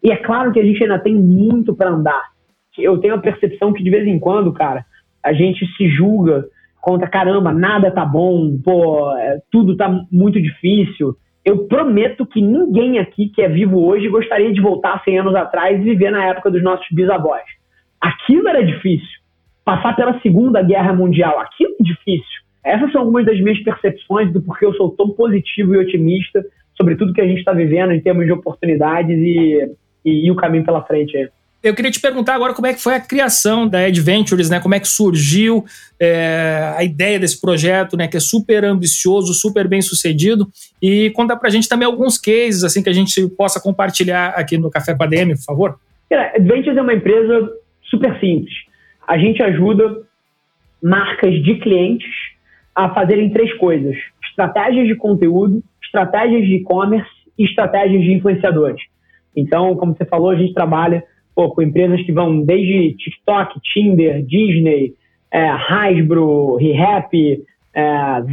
E é claro que a gente ainda tem muito para andar. Eu tenho a percepção que de vez em quando, cara, a gente se julga contra caramba, nada tá bom, pô, é, tudo tá muito difícil. Eu prometo que ninguém aqui que é vivo hoje gostaria de voltar 100 anos atrás e viver na época dos nossos bisavós. Aquilo era difícil. Passar pela Segunda Guerra Mundial, aquilo é difícil. Essas são algumas das minhas percepções do porquê eu sou tão positivo e otimista sobre tudo que a gente está vivendo em termos de oportunidades e, e, e o caminho pela frente aí. Eu queria te perguntar agora como é que foi a criação da Adventures, né? Como é que surgiu é, a ideia desse projeto, né? Que é super ambicioso, super bem sucedido. E conta pra gente também alguns cases, assim, que a gente possa compartilhar aqui no Café com a DM, por favor. A Adventures é uma empresa super simples. A gente ajuda marcas de clientes a fazerem três coisas: estratégias de conteúdo, estratégias de e-commerce e estratégias de influenciadores. Então, como você falou, a gente trabalha pô, com empresas que vão desde TikTok, Tinder, Disney, é, Hasbro, ReHap, é,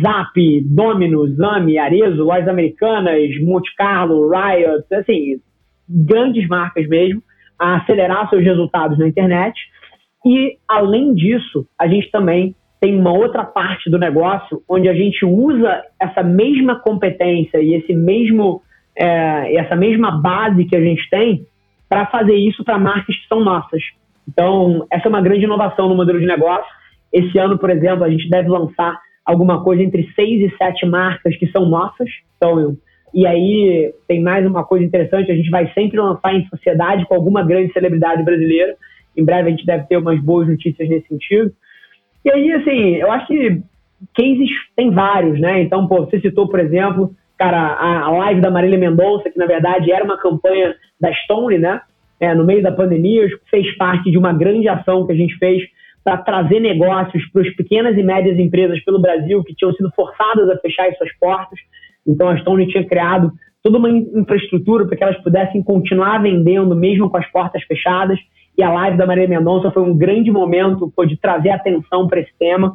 Zap, Dominus, Ami, Arezo, Lojas Americanas, Monte Carlo, Riot, assim, grandes marcas mesmo, a acelerar seus resultados na internet. E, além disso, a gente também tem uma outra parte do negócio onde a gente usa essa mesma competência e esse mesmo, é, essa mesma base que a gente tem para fazer isso para marcas que são nossas. Então, essa é uma grande inovação no modelo de negócio. Esse ano, por exemplo, a gente deve lançar alguma coisa entre seis e sete marcas que são nossas. Então, e aí tem mais uma coisa interessante, a gente vai sempre lançar em sociedade com alguma grande celebridade brasileira. Em breve a gente deve ter umas boas notícias nesse sentido. E aí, assim, eu acho que cases tem vários, né? Então, pô, você citou, por exemplo, cara, a, live da Marília Mendonça, que na verdade era uma campanha da Stone, né? É, no meio da pandemia, fez parte de uma grande ação que a gente fez para trazer negócios para as pequenas e médias empresas pelo Brasil que tinham sido forçadas a fechar as suas portas. Então a Stone tinha criado toda uma infraestrutura para que elas pudessem continuar vendendo mesmo com as portas fechadas. E a live da Maria Mendonça foi um grande momento pô, de trazer atenção para esse tema.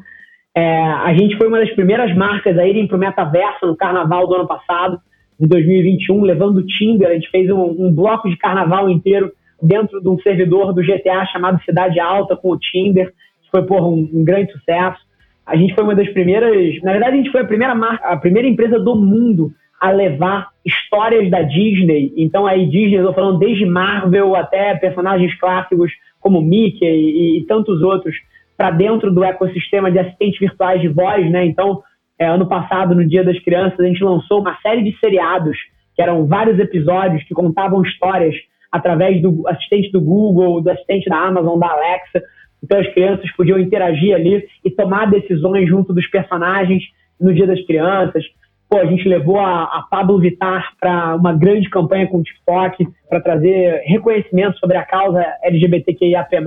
É, a gente foi uma das primeiras marcas a irem para o metaverso no carnaval do ano passado, de 2021, levando o Tinder. A gente fez um, um, bloco de carnaval inteiro dentro de um servidor do GTA chamado Cidade Alta com o Tinder. Isso foi um, um grande sucesso. A gente foi uma das primeiras, na verdade, a gente foi a primeira marca, a primeira empresa do mundo a levar histórias da Disney. Então, aí, Disney, eu tô falando desde Marvel até personagens clássicos como Mickey e, e tantos outros para dentro do ecossistema de assistentes virtuais de voz, né? Então, é, ano passado, no Dia das Crianças, a gente lançou uma série de seriados, que eram vários episódios que contavam histórias através do assistente do Google, do assistente da Amazon, da Alexa. Então, as crianças podiam interagir ali e tomar decisões junto dos personagens no Dia das Crianças. Pô, a gente levou a, a Pablo Vittar para uma grande campanha com o TikTok para trazer reconhecimento sobre a causa LGBTQIAP+,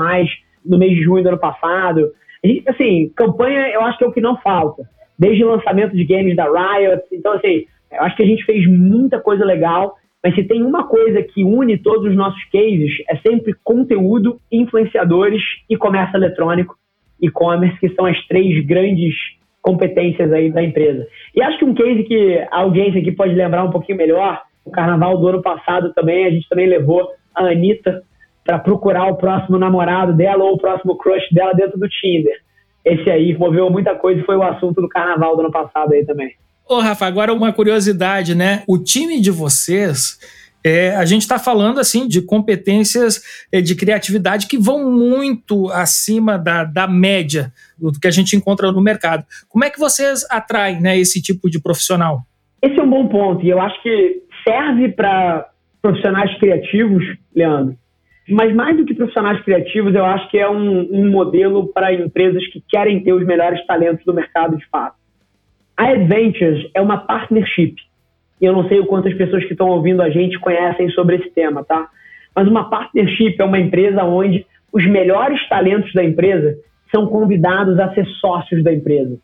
no mês de junho do ano passado. E, assim, campanha eu acho que é o que não falta. Desde o lançamento de games da Riot. Então, assim, eu acho que a gente fez muita coisa legal. Mas se tem uma coisa que une todos os nossos cases, é sempre conteúdo, influenciadores e comércio eletrônico, e-commerce, que são as três grandes competências aí da empresa. E acho que um case que a audiência aqui pode lembrar um pouquinho melhor, o carnaval do ano passado também, a gente também levou a Anitta para procurar o próximo namorado dela ou o próximo crush dela dentro do Tinder. Esse aí moveu muita coisa e foi o assunto do carnaval do ano passado aí também. Ô, Rafa, agora uma curiosidade, né? O time de vocês, é, a gente está falando assim de competências é, de criatividade que vão muito acima da, da média do que a gente encontra no mercado. Como é que vocês atraem né, esse tipo de profissional? Esse é um bom ponto e eu acho que serve para profissionais criativos, Leandro, mas mais do que profissionais criativos, eu acho que é um, um modelo para empresas que querem ter os melhores talentos do mercado de fato. A Adventures é uma partnership. Eu não sei o quantas pessoas que estão ouvindo a gente conhecem sobre esse tema, tá? Mas uma partnership é uma empresa onde os melhores talentos da empresa são convidados a ser sócios da empresa.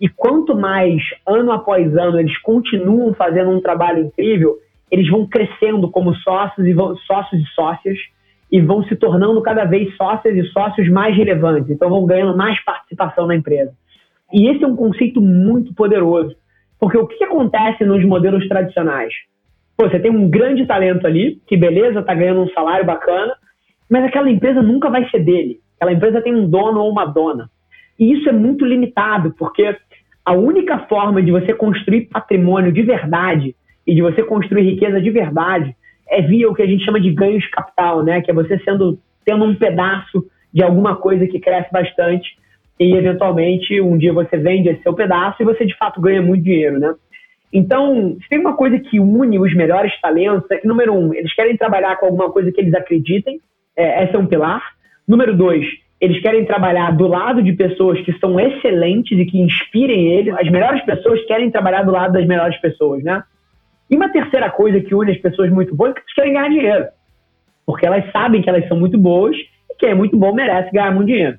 E quanto mais, ano após ano, eles continuam fazendo um trabalho incrível, eles vão crescendo como sócios e vão, sócios e sócias e vão se tornando cada vez sócios e sócios mais relevantes. Então vão ganhando mais participação na empresa. E esse é um conceito muito poderoso. Porque o que acontece nos modelos tradicionais? Pô, você tem um grande talento ali, que beleza, tá ganhando um salário bacana, mas aquela empresa nunca vai ser dele. Aquela empresa tem um dono ou uma dona. E isso é muito limitado, porque a única forma de você construir patrimônio de verdade e de você construir riqueza de verdade é via o que a gente chama de ganhos de capital, né? Que é você sendo tendo um pedaço de alguma coisa que cresce bastante e eventualmente um dia você vende esse seu pedaço e você de fato ganha muito dinheiro, né? Então, se tem uma coisa que une os melhores talentos, é número um, eles querem trabalhar com alguma coisa que eles acreditem, é, esse é um pilar. Número dois, eles querem trabalhar do lado de pessoas que são excelentes e que inspirem eles. As melhores pessoas querem trabalhar do lado das melhores pessoas, né? E uma terceira coisa que une as pessoas muito boas é que elas querem ganhar dinheiro. Porque elas sabem que elas são muito boas e quem é muito bom merece ganhar muito dinheiro.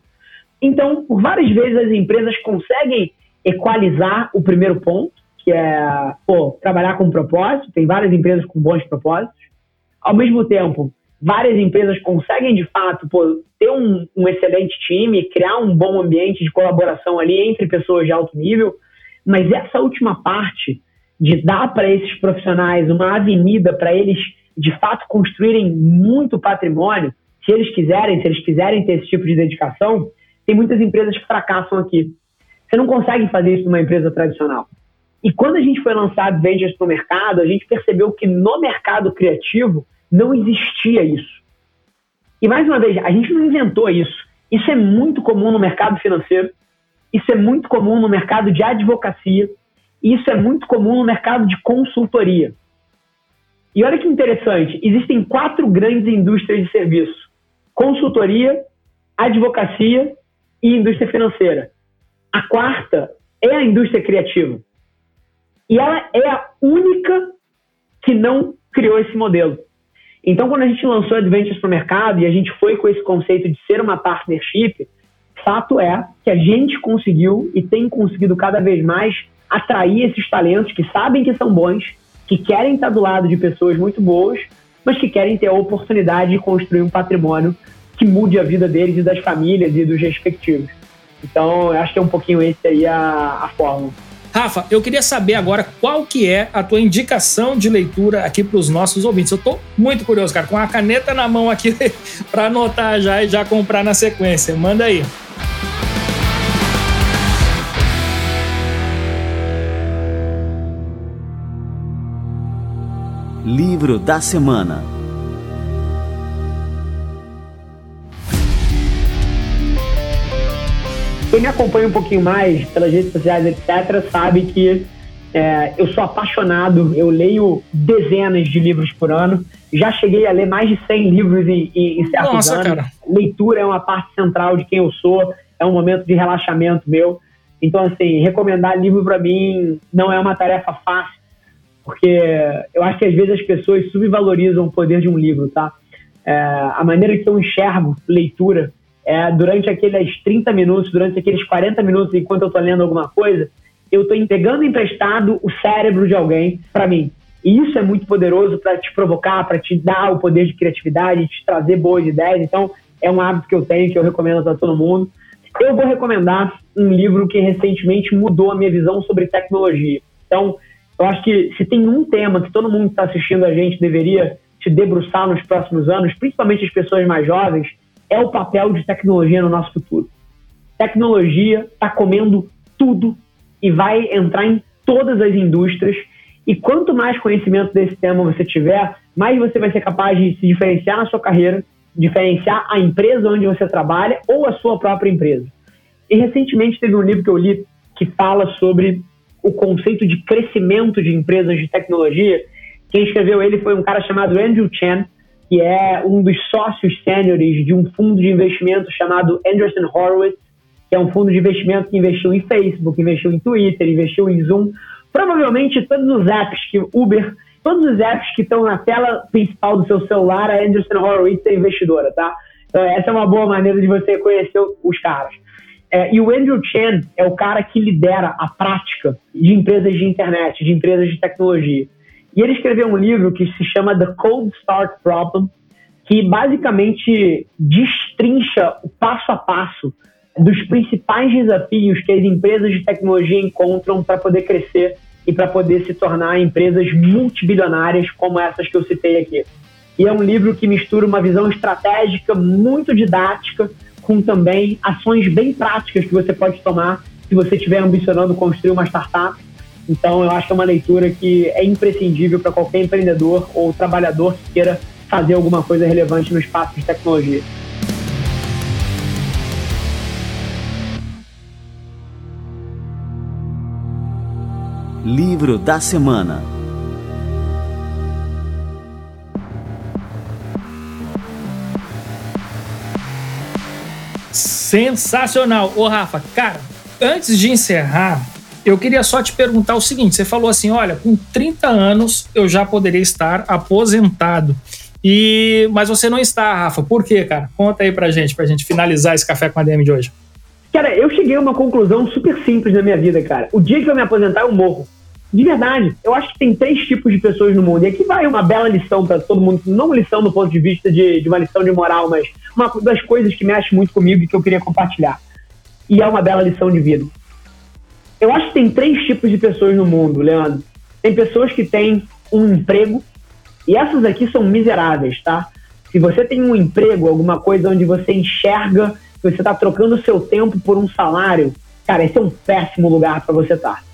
Então, por várias vezes as empresas conseguem equalizar o primeiro ponto, que é pô, trabalhar com propósito. Tem várias empresas com bons propósitos. Ao mesmo tempo, várias empresas conseguem, de fato, pô, ter um, um excelente time, criar um bom ambiente de colaboração ali entre pessoas de alto nível. Mas essa última parte de dar para esses profissionais uma avenida para eles, de fato, construírem muito patrimônio, se eles quiserem, se eles quiserem ter esse tipo de dedicação, tem muitas empresas que fracassam aqui. Você não consegue fazer isso numa empresa tradicional. E quando a gente foi lançar Ventures para o mercado, a gente percebeu que no mercado criativo não existia isso. E mais uma vez, a gente não inventou isso. Isso é muito comum no mercado financeiro, isso é muito comum no mercado de advocacia, isso é muito comum no mercado de consultoria. E olha que interessante, existem quatro grandes indústrias de serviço: consultoria, advocacia e indústria financeira. A quarta é a indústria criativa. E ela é a única que não criou esse modelo. Então, quando a gente lançou Adventures para o mercado e a gente foi com esse conceito de ser uma partnership, fato é que a gente conseguiu e tem conseguido cada vez mais atrair esses talentos que sabem que são bons, que querem estar do lado de pessoas muito boas, mas que querem ter a oportunidade de construir um patrimônio que mude a vida deles e das famílias e dos respectivos. Então, eu acho que é um pouquinho esse aí a, a fórmula. Rafa, eu queria saber agora qual que é a tua indicação de leitura aqui para os nossos ouvintes. Eu estou muito curioso, cara, com a caneta na mão aqui *laughs* para anotar já e já comprar na sequência. Manda aí. Livro da Semana Quem me acompanha um pouquinho mais pelas redes sociais, etc., sabe que é, eu sou apaixonado, eu leio dezenas de livros por ano. Já cheguei a ler mais de 100 livros em, em, em certos Nossa, anos. Cara. Leitura é uma parte central de quem eu sou, é um momento de relaxamento meu. Então, assim, recomendar livro para mim não é uma tarefa fácil porque eu acho que às vezes as pessoas subvalorizam o poder de um livro, tá? É, a maneira que eu enxergo leitura é durante aqueles 30 minutos, durante aqueles 40 minutos, enquanto eu estou lendo alguma coisa, eu estou pegando emprestado o cérebro de alguém para mim. E isso é muito poderoso para te provocar, para te dar o poder de criatividade, te trazer boas ideias. Então, é um hábito que eu tenho, que eu recomendo para todo mundo. Eu vou recomendar um livro que recentemente mudou a minha visão sobre tecnologia. Então, eu acho que se tem um tema que todo mundo que está assistindo a gente deveria se debruçar nos próximos anos, principalmente as pessoas mais jovens, é o papel de tecnologia no nosso futuro. Tecnologia está comendo tudo e vai entrar em todas as indústrias. E quanto mais conhecimento desse tema você tiver, mais você vai ser capaz de se diferenciar na sua carreira, diferenciar a empresa onde você trabalha ou a sua própria empresa. E recentemente teve um livro que eu li que fala sobre o conceito de crescimento de empresas de tecnologia. Quem escreveu ele foi um cara chamado Andrew Chen, que é um dos sócios sêniores de um fundo de investimento chamado Anderson Horowitz, que é um fundo de investimento que investiu em Facebook, investiu em Twitter, investiu em Zoom. Provavelmente todos os apps que Uber, todos os apps que estão na tela principal do seu celular, a Anderson Horowitz é investidora, tá? Então, essa é uma boa maneira de você conhecer os caras. É, e o Andrew Chen é o cara que lidera a prática de empresas de internet, de empresas de tecnologia. E ele escreveu um livro que se chama The Cold Start Problem, que basicamente destrincha o passo a passo dos principais desafios que as empresas de tecnologia encontram para poder crescer e para poder se tornar empresas multibilionárias como essas que eu citei aqui. E é um livro que mistura uma visão estratégica muito didática com também ações bem práticas que você pode tomar se você estiver ambicionando construir uma startup. Então, eu acho que é uma leitura que é imprescindível para qualquer empreendedor ou trabalhador que queira fazer alguma coisa relevante no espaço de tecnologia. Livro da Semana Sensacional! Ô Rafa, cara, antes de encerrar, eu queria só te perguntar o seguinte: você falou assim, olha, com 30 anos eu já poderia estar aposentado. E mas você não está, Rafa. Por quê, cara? Conta aí pra gente, pra gente finalizar esse café com a DM de hoje. Cara, eu cheguei a uma conclusão super simples na minha vida, cara. O dia que eu me aposentar, eu morro. De verdade, eu acho que tem três tipos de pessoas no mundo. E aqui vai uma bela lição para todo mundo. Não lição do ponto de vista de, de uma lição de moral, mas uma das coisas que mexe muito comigo e que eu queria compartilhar. E é uma bela lição de vida. Eu acho que tem três tipos de pessoas no mundo, Leandro. Tem pessoas que têm um emprego, e essas aqui são miseráveis, tá? Se você tem um emprego, alguma coisa onde você enxerga que você está trocando seu tempo por um salário, cara, esse é um péssimo lugar para você estar. Tá.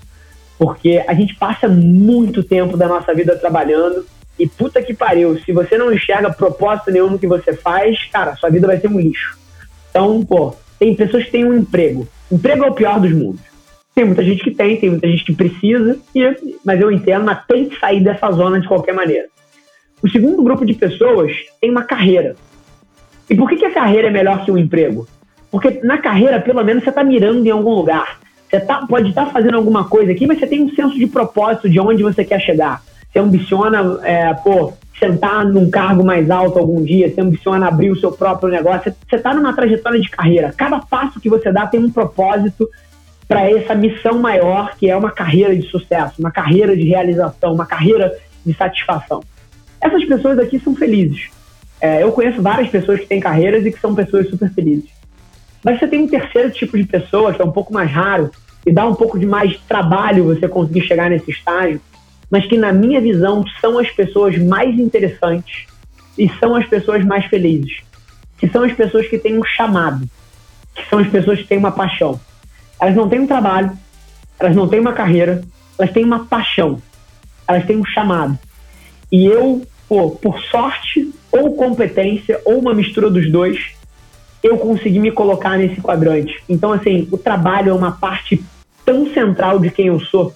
Porque a gente passa muito tempo da nossa vida trabalhando e puta que pariu, se você não enxerga propósito nenhum no que você faz, cara, sua vida vai ser um lixo. Então, pô, tem pessoas que têm um emprego. Emprego é o pior dos mundos. Tem muita gente que tem, tem muita gente que precisa, e, mas eu entendo, mas tem que sair dessa zona de qualquer maneira. O segundo grupo de pessoas tem uma carreira. E por que, que a carreira é melhor que o emprego? Porque na carreira, pelo menos, você está mirando em algum lugar. Você tá, pode estar tá fazendo alguma coisa aqui, mas você tem um senso de propósito de onde você quer chegar. Você ambiciona, é, pô, sentar num cargo mais alto algum dia, você ambiciona abrir o seu próprio negócio. Você está numa trajetória de carreira. Cada passo que você dá tem um propósito para essa missão maior, que é uma carreira de sucesso, uma carreira de realização, uma carreira de satisfação. Essas pessoas aqui são felizes. É, eu conheço várias pessoas que têm carreiras e que são pessoas super felizes. Mas você tem um terceiro tipo de pessoa, que é um pouco mais raro, e dá um pouco de mais trabalho você conseguir chegar nesse estágio, mas que, na minha visão, são as pessoas mais interessantes e são as pessoas mais felizes. Que são as pessoas que têm um chamado, que são as pessoas que têm uma paixão. Elas não têm um trabalho, elas não têm uma carreira, elas têm uma paixão, elas têm um chamado. E eu, pô, por sorte ou competência ou uma mistura dos dois, eu consegui me colocar nesse quadrante. Então, assim, o trabalho é uma parte tão central de quem eu sou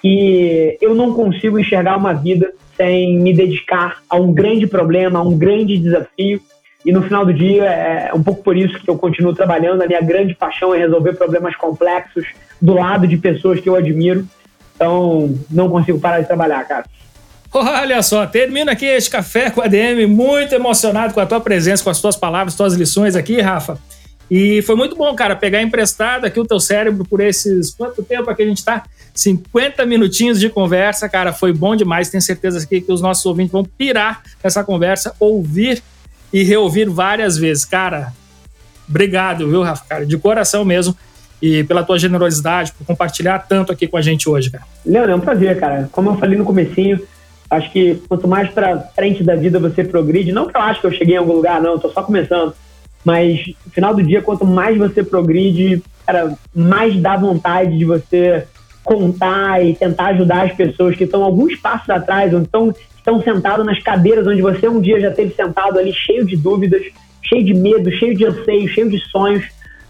que eu não consigo enxergar uma vida sem me dedicar a um grande problema, a um grande desafio. E no final do dia é um pouco por isso que eu continuo trabalhando. A minha grande paixão é resolver problemas complexos do lado de pessoas que eu admiro. Então, não consigo parar de trabalhar, cara. Olha só, termino aqui este café com a DM, muito emocionado com a tua presença, com as tuas palavras, tuas lições aqui, Rafa. E foi muito bom, cara, pegar emprestado aqui o teu cérebro por esses. Quanto tempo aqui a gente tá? 50 minutinhos de conversa, cara, foi bom demais. Tenho certeza que, que os nossos ouvintes vão pirar nessa conversa, ouvir e reouvir várias vezes. Cara, obrigado, viu, Rafa? Cara, de coração mesmo. E pela tua generosidade, por compartilhar tanto aqui com a gente hoje, cara. Leandro, é um prazer, cara. Como eu falei no comecinho, Acho que quanto mais para frente da vida você progride, não que eu acho que eu cheguei em algum lugar, não, estou só começando, mas no final do dia, quanto mais você progride, cara, mais dá vontade de você contar e tentar ajudar as pessoas que estão alguns passos atrás, ou então estão sentados nas cadeiras onde você um dia já teve sentado ali, cheio de dúvidas, cheio de medo, cheio de anseio, cheio de sonhos.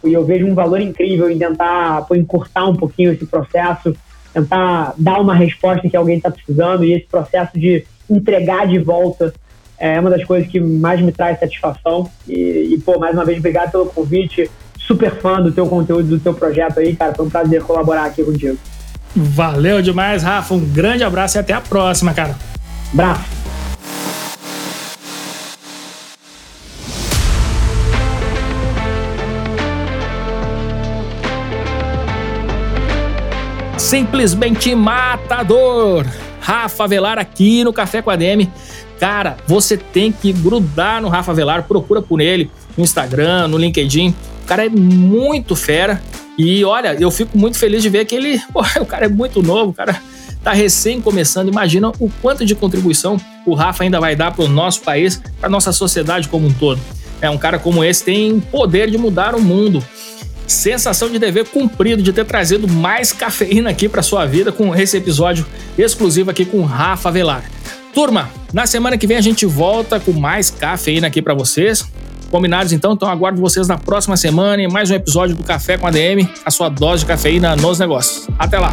E eu vejo um valor incrível em tentar pô, encurtar um pouquinho esse processo, tentar dar uma resposta que alguém está precisando e esse processo de entregar de volta é uma das coisas que mais me traz satisfação. E, e, pô, mais uma vez, obrigado pelo convite. Super fã do teu conteúdo, do teu projeto aí, cara. Foi um prazer colaborar aqui contigo. Valeu demais, Rafa. Um grande abraço e até a próxima, cara. Abraço. Simplesmente matador. Rafa Velar aqui no Café com a DM. Cara, você tem que grudar no Rafa Velar, procura por ele no Instagram, no LinkedIn. O cara é muito fera. E olha, eu fico muito feliz de ver que ele, *laughs* pô, o cara é muito novo, o cara tá recém começando. Imagina o quanto de contribuição o Rafa ainda vai dar para o nosso país, para nossa sociedade como um todo. É um cara como esse tem poder de mudar o mundo. Sensação de dever cumprido de ter trazido mais cafeína aqui para sua vida com esse episódio exclusivo aqui com Rafa Velar. Turma, na semana que vem a gente volta com mais cafeína aqui para vocês. Combinados então? Então aguardo vocês na próxima semana em mais um episódio do Café com a DM, a sua dose de cafeína nos negócios. Até lá!